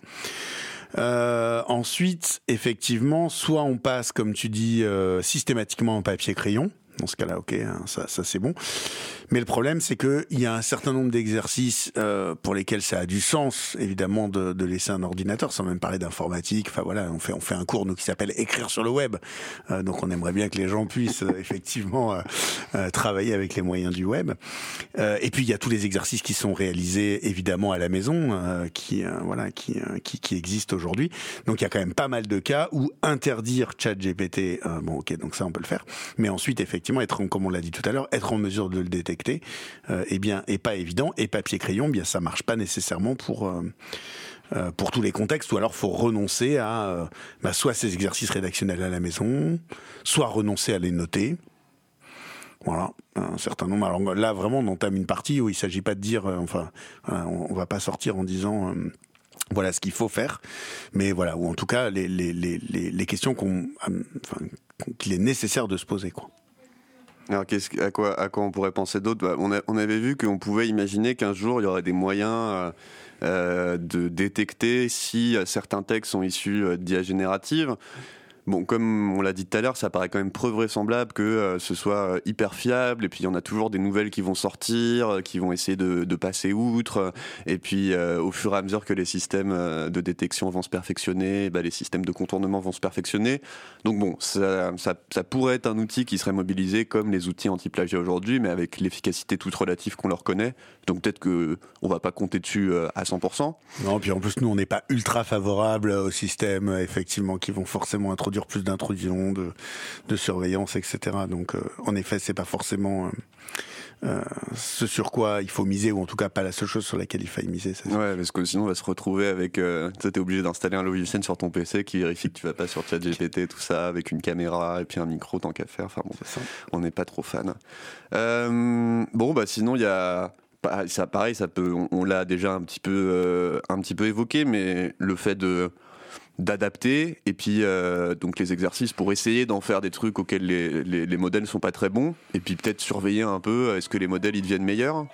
Euh, ensuite, effectivement, soit on passe, comme tu dis, systématiquement en papier crayon. Dans ce cas-là, ok, hein, ça, c'est bon. Mais le problème, c'est que il y a un certain nombre d'exercices euh, pour lesquels ça a du sens, évidemment, de, de, laisser un ordinateur, sans même parler d'informatique. Enfin voilà, on fait un cours nous qui s'appelle écrire sur le web. Euh, donc on aimerait bien que les gens puissent euh, effectivement travailler avec les moyens du web. et puis il y a tous les exercices qui sont réalisés évidemment à la maison, qui existent aujourd'hui. Donc il y a quand même pas mal de cas où interdire ChatGPT, bon ok, donc ça on peut le faire. Mais ensuite effectivement être, comme on l'a dit tout à l'heure, être en mesure de le détecter euh, eh bien, est pas évident. Et papier crayon, bien, ça marche pas nécessairement pour euh, euh, pour tous les contextes, ou alors faut renoncer à bah, soit ces exercices rédactionnels à la maison, soit renoncer à les noter. Voilà, un certain nombre. Alors là, vraiment, on entame une partie où il s'agit pas de dire, enfin, on, va pas sortir en disant voilà ce qu'il faut faire, mais voilà, ou en tout cas les, les, les, les questions qu'on, qu'il est nécessaire de se poser, quoi. Alors, à, quoi, on pourrait penser d'autre? Bah, on, on, avait vu qu'on pouvait imaginer qu'un jour, il y aurait des moyens euh, euh de détecter si euh, certains textes sont issus euh, d'IA générative. Bon, comme on l'a dit tout à l'heure, ça paraît quand même peu vraisemblable que euh, ce soit euh, hyper fiable. Et puis, il y en a toujours des nouvelles qui vont sortir, euh, qui vont essayer de, passer outre. Et puis, au fur et à mesure que les systèmes de détection vont se perfectionner, bah, les systèmes de contournement vont se perfectionner. Donc, bon, ça, pourrait être un outil qui serait mobilisé comme les outils anti-plagiat aujourd'hui, mais avec l'efficacité toute relative qu'on leur connaît. Donc, peut-être que on va pas compter dessus à 100%. Non, puis en plus, nous, on n'est pas ultra favorable aux systèmes, effectivement, qui vont forcément introduire plus d'intrusion, de, de, surveillance, etc. Donc, euh, en effet, c'est pas forcément euh, euh, ce sur quoi il faut miser, ou en tout cas pas la seule chose sur laquelle il faille miser. Ouais, parce que sinon on va se retrouver avec. Euh, tu es obligé d'installer un logiciel sur ton PC qui vérifie que tu vas pas sur ChatGPT, tout ça, avec une caméra et puis un micro tant qu'à faire. Enfin bon, ça. on n'est pas trop fan. Euh, bon, bah sinon il y a ça pareil ça peut on, l'a déjà un petit peu un petit peu évoqué mais le fait de d'adapter et puis euh, donc les exercices pour essayer d'en faire des trucs auxquels les, les, les modèles sont pas très bons et puis peut-être surveiller un peu est-ce que les modèles ils deviennent meilleurs?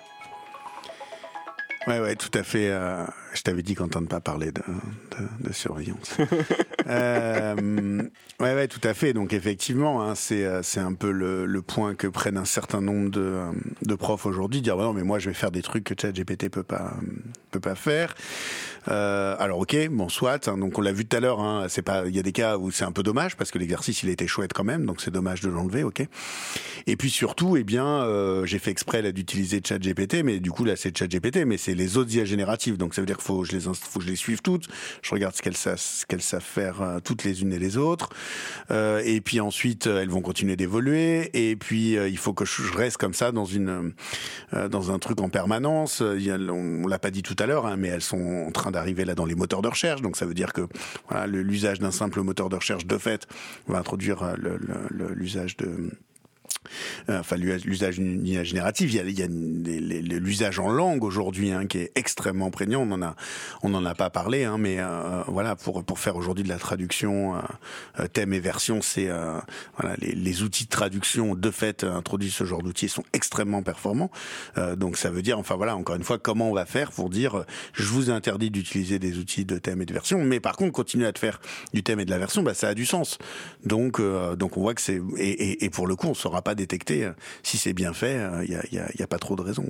Ouais, ouais, tout à fait. Euh, je t'avais dit qu'on ne pas parler de, de, de surveillance. euh, ouais, ouais, tout à fait. Donc effectivement, hein, c'est euh, c'est un peu le, le, point que prennent un certain nombre de, euh, de profs aujourd'hui, dire bah non, mais moi je vais faire des trucs que ChatGPT peut pas peut pas faire. Euh, alors ok, bon soit. Hein, donc on l'a vu tout à l'heure. Hein, c'est pas, il y a des cas où c'est un peu dommage parce que l'exercice il était chouette quand même, donc c'est dommage de l'enlever. Ok. Et puis surtout, eh bien, euh, j'ai fait exprès là d'utiliser ChatGPT, mais du coup là c'est ChatGPT, mais c'est les autres IA génératives. Donc ça veut dire qu'il faut que je les faut que je les suive toutes. Je regarde ce qu'elles savent, ce qu'elles savent faire euh, toutes les unes et les autres. Euh, et puis ensuite elles vont continuer d'évoluer. Et puis il faut que je reste comme ça dans une dans un truc en permanence. Il y a, on, l'a pas dit tout à l'heure, hein, mais elles sont en train d'arriver là dans les moteurs de recherche. Donc ça veut dire que l'usage d'un simple moteur de recherche de fait va introduire l'usage de euh, enfin l'usage génératif, il y a, l'usage en langue aujourd'hui hein, qui est extrêmement prégnant. On en a, on n'en a pas parlé, hein, mais euh, voilà pour pour faire aujourd'hui de la traduction euh, thème et version, c'est voilà les, outils de traduction de fait introduits ce genre d'outils sont extrêmement performants. donc ça veut dire, enfin voilà, encore une fois, comment on va faire pour dire, je vous interdis d'utiliser des outils de thème et de version, mais par contre continuer à te faire du thème et de la version, bah ça a du sens. Donc donc on voit que c'est et, pour le coup on pas détecter. Euh, si c'est bien fait, il euh, n'y a, pas trop de raisons.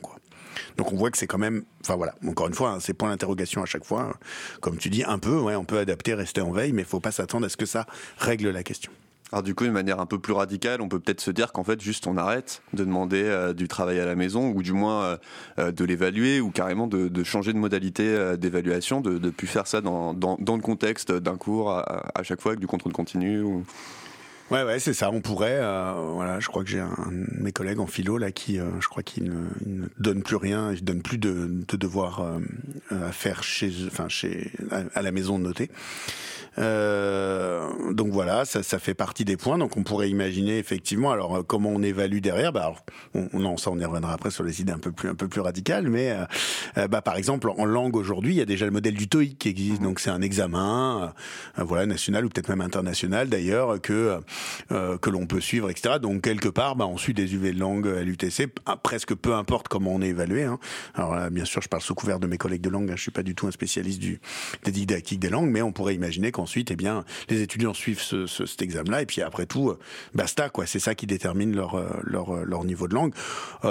Donc on voit que c'est quand même, enfin voilà, encore une fois, hein, c'est point d'interrogation à chaque fois. Comme tu dis, un peu, on peut adapter, rester en veille, mais il faut pas s'attendre à ce que ça règle la question. Alors du coup, d'une manière un peu plus radicale, on peut peut-être se dire qu'en fait, juste on arrête de demander euh, du travail à la maison, ou du moins de l'évaluer, ou carrément de, changer de modalité d'évaluation, de ne plus faire ça dans, le contexte d'un cours à, chaque fois avec du contrôle continu. Ouais, ouais, c'est ça. On pourrait. Euh, voilà, je crois que j'ai un, mes collègues en philo là qui, euh, je crois qu'il ne, donne plus rien, il donne plus de, de devoirs euh, à faire chez, enfin chez, à, la maison de noter. Euh, donc voilà, ça, ça, fait partie des points. Donc on pourrait imaginer effectivement. Alors euh, comment on évalue derrière Bah alors, on, non, ça on y reviendra après sur les idées un peu plus un peu plus radicales. Mais euh, bah par exemple en langue aujourd'hui, il y a déjà le modèle du TOEIC qui existe. Donc c'est un examen, voilà national ou peut-être même international d'ailleurs que que l'on peut suivre, etc. Donc quelque part, bah on suit des UV de langue à l'UTC, ah, presque peu importe comment on est évalué. Hein. Alors là, bien sûr, je parle sous couvert de mes collègues de langue. Hein. Je suis pas du tout un spécialiste du des didactiques des langues, mais on pourrait imaginer qu'on ensuite, eh bien, les étudiants suivent ce, cet examen-là, et puis après tout, euh, basta, quoi. C'est ça qui détermine leur, euh, euh, leur niveau de langue.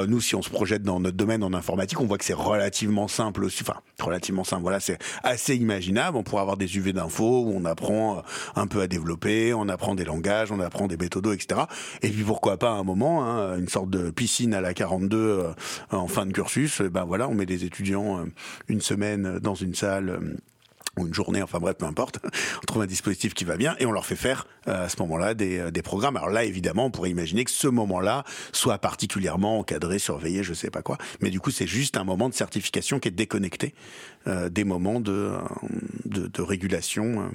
nous, si on se projette dans notre domaine en informatique, on voit que c'est relativement simple aussi. Enfin, relativement simple. Voilà, c'est assez imaginable. On pourrait avoir des UV d'infos où on apprend un peu à développer, on apprend des langages, on apprend des méthodos, etc. Et puis pourquoi pas à un moment, hein, une sorte de piscine à la 42 en fin de cursus. Ben voilà, on met des étudiants une semaine dans une salle ou une journée, enfin bref, peu importe, on trouve un dispositif qui va bien et on leur fait faire euh, à ce moment-là des, euh, des, programmes. Alors là, évidemment, on pourrait imaginer que ce moment-là soit particulièrement encadré, surveillé, je sais pas quoi. Mais du coup, c'est juste un moment de certification qui est déconnecté euh, des moments de, de, de régulation.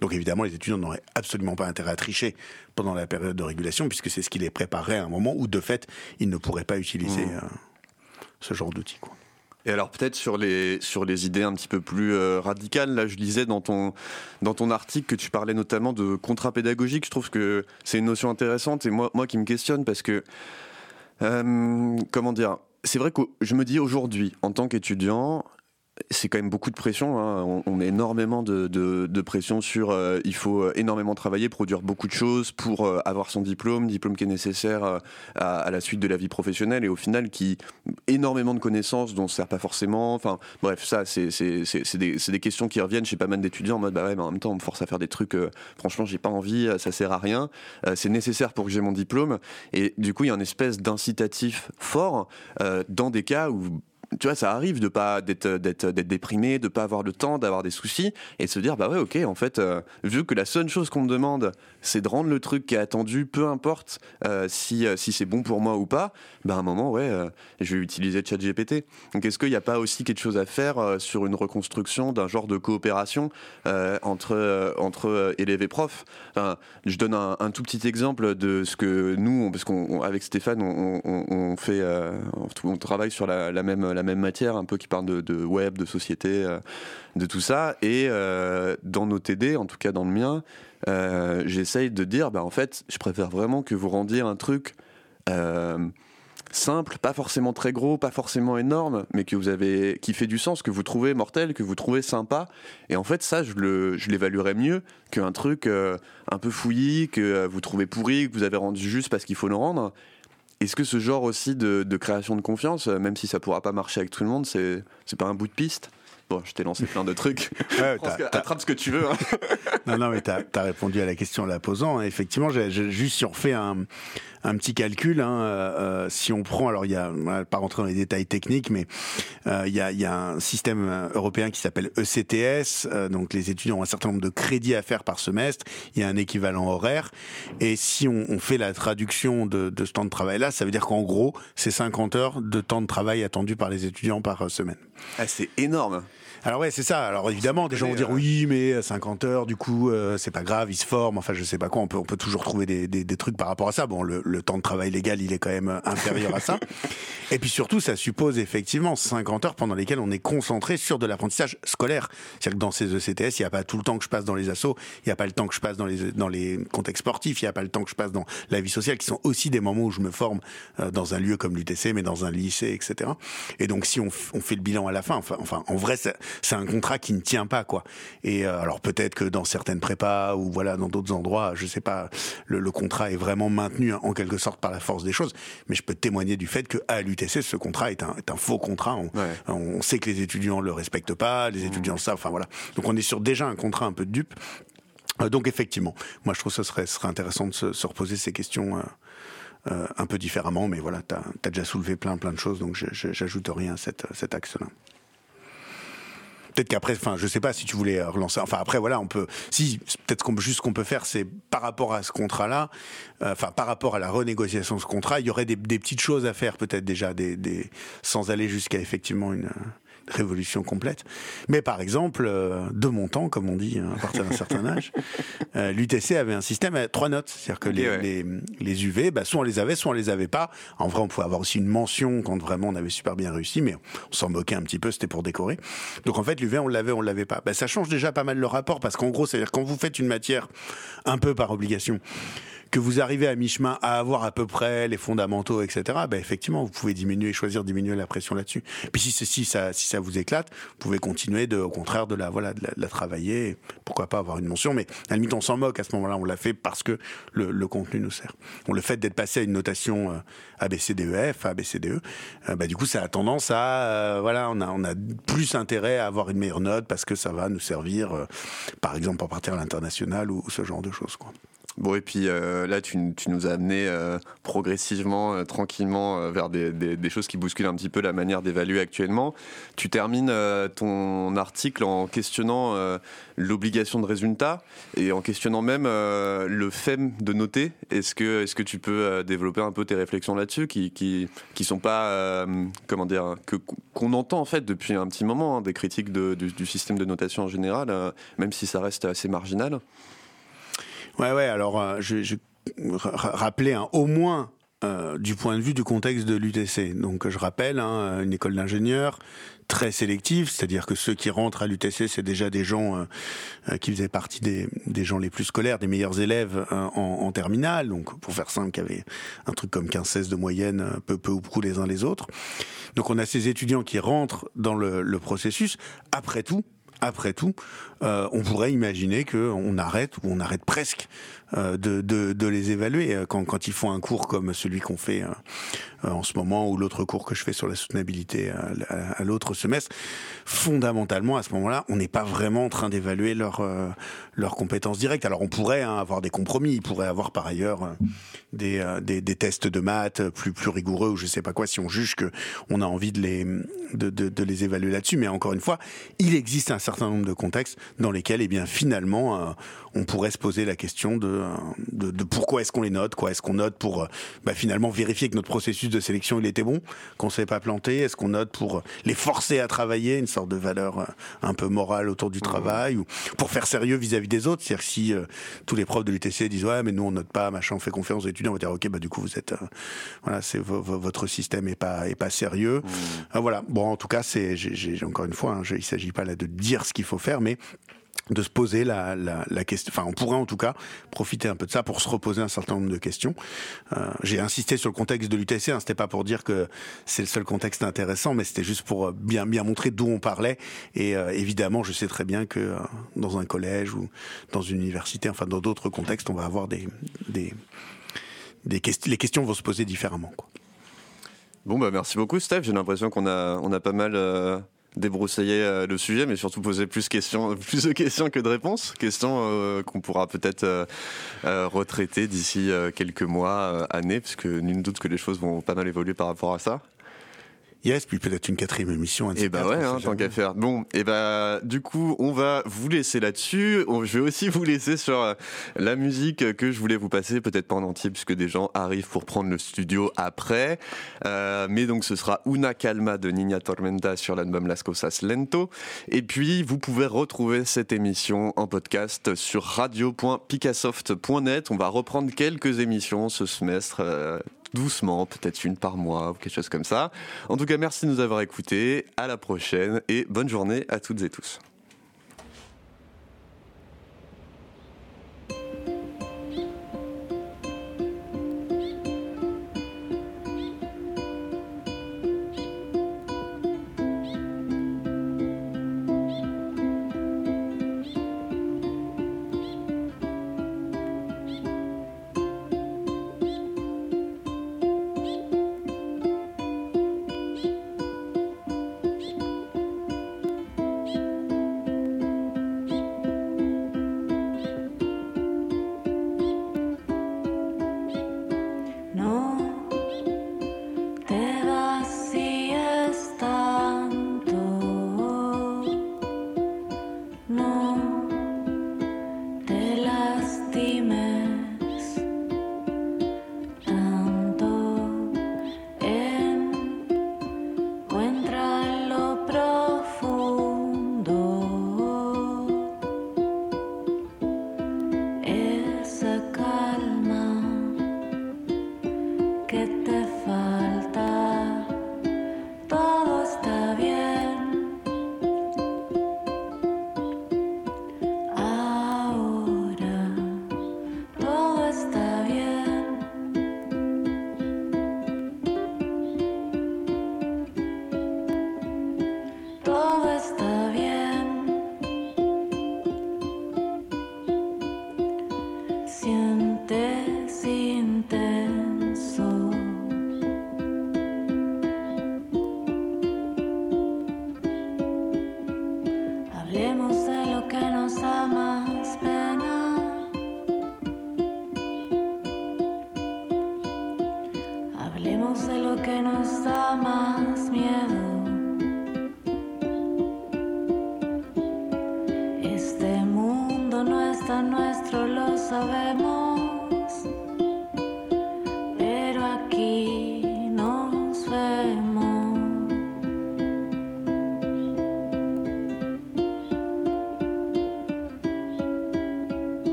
Donc évidemment, les étudiants n'auraient absolument pas intérêt à tricher pendant la période de régulation, puisque c'est ce qui les préparerait à un moment où, de fait, ils ne pourraient pas utiliser mmh. ce genre d'outils. Quoi. Et alors peut-être sur les sur les idées un petit peu plus euh, radicales, là je lisais dans ton dans ton article que tu parlais notamment de contrat pédagogique. Je trouve que c'est une notion intéressante et moi moi qui me questionne parce que euh, comment dire, c'est vrai que je me dis aujourd'hui en tant qu'étudiant, c'est quand même beaucoup de pression. Hein. On, a énormément de, pression sur. Euh, il faut euh, énormément travailler, produire beaucoup de choses pour euh, avoir son diplôme, diplôme qui est nécessaire à, la suite de la vie professionnelle et au final qui énormément de connaissances dont on ne sert pas forcément. Enfin, bref, ça, c'est des, des, questions qui reviennent chez pas mal d'étudiants en mode bah ouais, mais en même temps, on me force à faire des trucs. franchement, j'ai pas envie, ça sert à rien. c'est nécessaire pour que j'ai mon diplôme. Et du coup, il y a une espèce d'incitatif fort dans des cas où tu vois, ça arrive de pas d'être d'être d'être déprimé, de pas avoir le temps, d'avoir des soucis, et de se dire bah ouais, ok, en fait, euh, vu que la seule chose qu'on me demande, c'est de rendre le truc qui est attendu, peu importe euh, si euh, si c'est bon pour moi ou pas, bah à un moment ouais, je vais utiliser ChatGPT. Donc est-ce qu'il n'y a pas aussi quelque chose à faire sur une reconstruction d'un genre de coopération entre entre élèves et profs? Je donne un, tout petit exemple de ce que nous, parce qu'avec Stéphane, on, fait, on, travaille sur la même la même matière, un peu qui parle de, web, de société, euh, de tout ça. Et euh, dans nos TD, en tout cas dans le mien, euh, j'essaye de dire, bah, en fait, je préfère vraiment que vous rendiez un truc simple, pas forcément très gros, pas forcément énorme, mais que vous avez, qui fait du sens, que vous trouvez mortel, que vous trouvez sympa. Et en fait, ça, je le, je l'évaluerais mieux qu'un truc un peu fouillis, que vous trouvez pourri, que vous avez rendu juste parce qu'il faut le rendre. Est-ce que ce genre aussi de, création de confiance, euh, même si ça pourra pas marcher avec tout le monde, c'est pas un bout de piste? Je t'ai lancé plein de trucs. Ouais, attrape ce que tu veux. Hein. non, non, mais tu as, répondu à la question en la posant. Effectivement, juste si on refait un, un petit calcul, hein, euh, euh, si on prend, alors il y a, pas rentrer dans les détails techniques, mais euh, il, y a, il y a un système européen qui s'appelle ECTS, donc les étudiants ont un certain nombre de crédits à faire par semestre, il y a un équivalent horaire, et si on, on fait la traduction de, de ce temps de travail-là, ça veut dire qu'en gros, c'est 50 heures de temps de travail attendu par les étudiants par semaine. Ah, c'est énorme Alors ouais, c'est ça. Alors évidemment, des gens vont dire euh, oui, mais 50 heures, du coup, euh, c'est pas grave, ils se forment. Enfin, je sais pas quoi. On peut, on peut toujours trouver des, des, des trucs par rapport à ça. Bon, le, le, temps de travail légal, il est quand même inférieur à ça. Et puis surtout, ça suppose effectivement 50 heures pendant lesquelles on est concentré sur de l'apprentissage scolaire. C'est-à-dire que dans ces ECTS, il n'y a pas tout le temps que je passe dans les assos, il n'y a pas le temps que je passe dans les, dans les contextes sportifs, il n'y a pas le temps que je passe dans la vie sociale, qui sont aussi des moments où je me forme euh, dans un lieu comme l'UTC, mais dans un lycée, etc. Et donc, si on, on fait le bilan à la fin, enfin, enfin en vrai, c'est un contrat qui ne tient pas, quoi. Et euh, alors peut-être que dans certaines prépas ou voilà dans d'autres endroits, je sais pas, le, le, contrat est vraiment maintenu en quelque sorte par la force des choses. Mais je peux témoigner du fait que à l'UTC, ce contrat est un, est un, faux contrat. On, ouais. on, sait que les étudiants le respectent pas, les étudiants le savent. Enfin voilà. Donc on est sur déjà un contrat un peu de dupe. Euh, donc effectivement, moi je trouve que ce serait, intéressant de se, se reposer ces questions. Euh, euh, un peu différemment, mais voilà, tu as, as, déjà soulevé plein plein de choses, donc j'ajoute rien à cette, cet axe-là. Peut-être qu'après, enfin, je sais pas si tu voulais relancer. Enfin, après, voilà, on peut. Si, peut-être qu'on juste qu'on peut faire, c'est par rapport à ce contrat-là, euh, enfin, par rapport à la renégociation de ce contrat, il y aurait des, des petites choses à faire, peut-être déjà, des, sans aller jusqu'à effectivement une révolution complète. Mais par exemple, euh, de mon temps, comme on dit à partir d'un certain âge, euh, l'UTC avait un système à trois notes. C'est-à-dire que les, ouais. les, les, UV, bah, soit on les avait, soit on les avait pas. En vrai, on pouvait avoir aussi une mention quand vraiment on avait super bien réussi, mais on s'en moquait un petit peu, c'était pour décorer. Donc en fait, l'UV, on l'avait, on l'avait pas. Bah, ça change déjà pas mal le rapport, parce qu'en gros, c'est-à-dire quand vous faites une matière un peu par obligation, que vous arrivez à mi-chemin à avoir à peu près les fondamentaux, etc., ben effectivement, vous pouvez diminuer, choisir diminuer la pression là-dessus. Puis si, si, ça, si ça vous éclate, vous pouvez continuer de, au contraire de la, voilà, de la, travailler. Pourquoi pas avoir une mention, mais à la limite, on s'en moque à ce moment-là. On l'a fait parce que le, contenu nous sert. Bon, le fait d'être passé à une notation euh, ABCDEF, ABCDE, euh, bah, du coup, ça a tendance à, euh, voilà, on a, on a plus intérêt à avoir une meilleure note parce que ça va nous servir, euh, par exemple, pour partir à l'international ou, ou ce genre de choses, quoi. Bon, et puis euh, là, tu, nous as amené euh, progressivement, euh, tranquillement, vers des, choses qui bousculent un petit peu la manière d'évaluer actuellement. Tu termines ton article en questionnant l'obligation de résultat et en questionnant même le fait de noter. Est-ce que, est que tu peux développer un peu tes réflexions là-dessus qui, qui, qui sont pas, comment dire, qu'on entend en fait depuis un petit moment, hein, des critiques du, système de notation en général, même si ça reste assez marginal Ouais, ouais. Alors, euh, je, je rappeler hein, au moins euh, du point de vue du contexte de l'UTC. Donc, je rappelle, hein, une école d'ingénieurs très sélective, c'est-à-dire que ceux qui rentrent à l'UTC, c'est déjà des gens euh, qui faisaient partie des, des, gens les plus scolaires, des meilleurs élèves euh, en, en, terminale. Donc, pour faire simple, qui avaient un truc comme 15-16 de moyenne, peu, peu ou beaucoup les uns les autres. Donc, on a ces étudiants qui rentrent dans le, le processus. Après tout, après tout, euh, on pourrait imaginer qu'on arrête ou on arrête presque euh, de, les évaluer quand, quand ils font un cours comme celui qu'on fait euh, en ce moment ou l'autre cours que je fais sur la soutenabilité à, l'autre semestre. Fondamentalement, à ce moment-là, on n'est pas vraiment en train d'évaluer leurs compétences directes. Alors on pourrait hein, avoir des compromis, il pourrait avoir par ailleurs des, tests de maths plus rigoureux ou je sais pas quoi si on juge que on a envie de les évaluer là-dessus. Mais encore une fois, il existe un certain nombre de contextes dans lesquels, eh bien, finalement, euh, on pourrait se poser la question de, de, de pourquoi est-ce qu'on les note, quoi. Est-ce qu'on note pour, bah, finalement, vérifier que notre processus de sélection il était bon, qu'on s'est pas planté? Est-ce qu'on note pour les forcer à travailler, une sorte de valeur un peu morale autour du travail, ou pour faire sérieux vis-à-vis -vis des autres? C'est-à-dire si euh, tous les profs de l'UTC disent ouais, mais nous on note pas, machin, on fait confiance aux étudiants, on va dire ok, bah du coup vous êtes, euh, voilà, c'est votre système est pas est pas sérieux. Mmh. voilà. Bon, en tout cas, c'est, j'ai encore une fois, hein, il s'agit pas là de dire ce qu'il faut faire, mais de se poser la, la, la, question. Enfin, on pourrait en tout cas profiter un peu de ça pour se reposer un certain nombre de questions. Euh, J'ai insisté sur le contexte de l'UTC. Hein, c'était pas pour dire que c'est le seul contexte intéressant, mais c'était juste pour bien bien montrer d'où on parlait. Et euh, évidemment, je sais très bien que euh, dans un collège ou dans une université, enfin dans d'autres contextes, on va avoir des des, des questions. Les questions vont se poser différemment. Quoi. Bon bah merci beaucoup Steph. J'ai l'impression qu'on a on a pas mal débroussaillé euh, le sujet, mais surtout posé plus questions plus de questions que de réponses. Questions euh, qu'on pourra peut-être euh, retraiter d'ici quelques mois, années, puisque nul doute que les choses vont pas mal évoluer par rapport à ça. Yes, puis peut-être une quatrième émission. Et bah ouais, hein, tant qu'à faire. Bon, et bah du coup, on va vous laisser là-dessus. Je vais aussi vous laisser sur euh, la musique que je voulais vous passer, peut-être pas en entier, puisque des gens arrivent pour prendre le studio après. Euh, mais donc ce sera Una Calma de Nina Tormenta sur l'album Las Cosas Lento. Et puis, vous pouvez retrouver cette émission en podcast sur radio.picasoft.net. On va reprendre quelques émissions ce semestre. Euh, doucement, peut-être une par mois ou quelque chose comme ça. En tout cas, merci de nous avoir écoutés. À la prochaine et bonne journée à toutes et tous.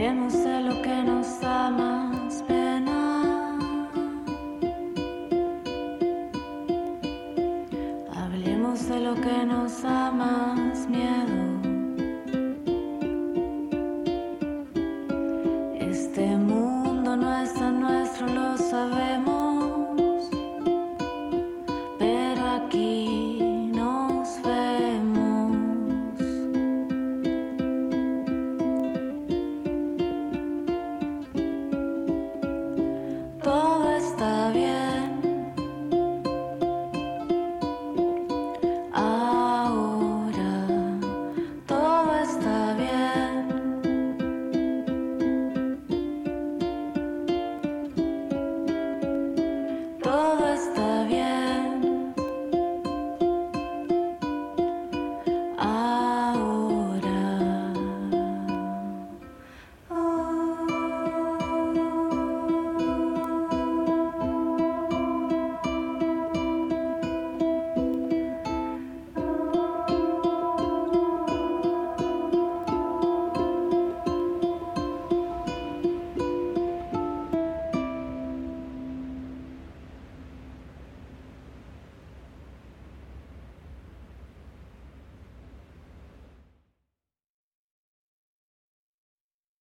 De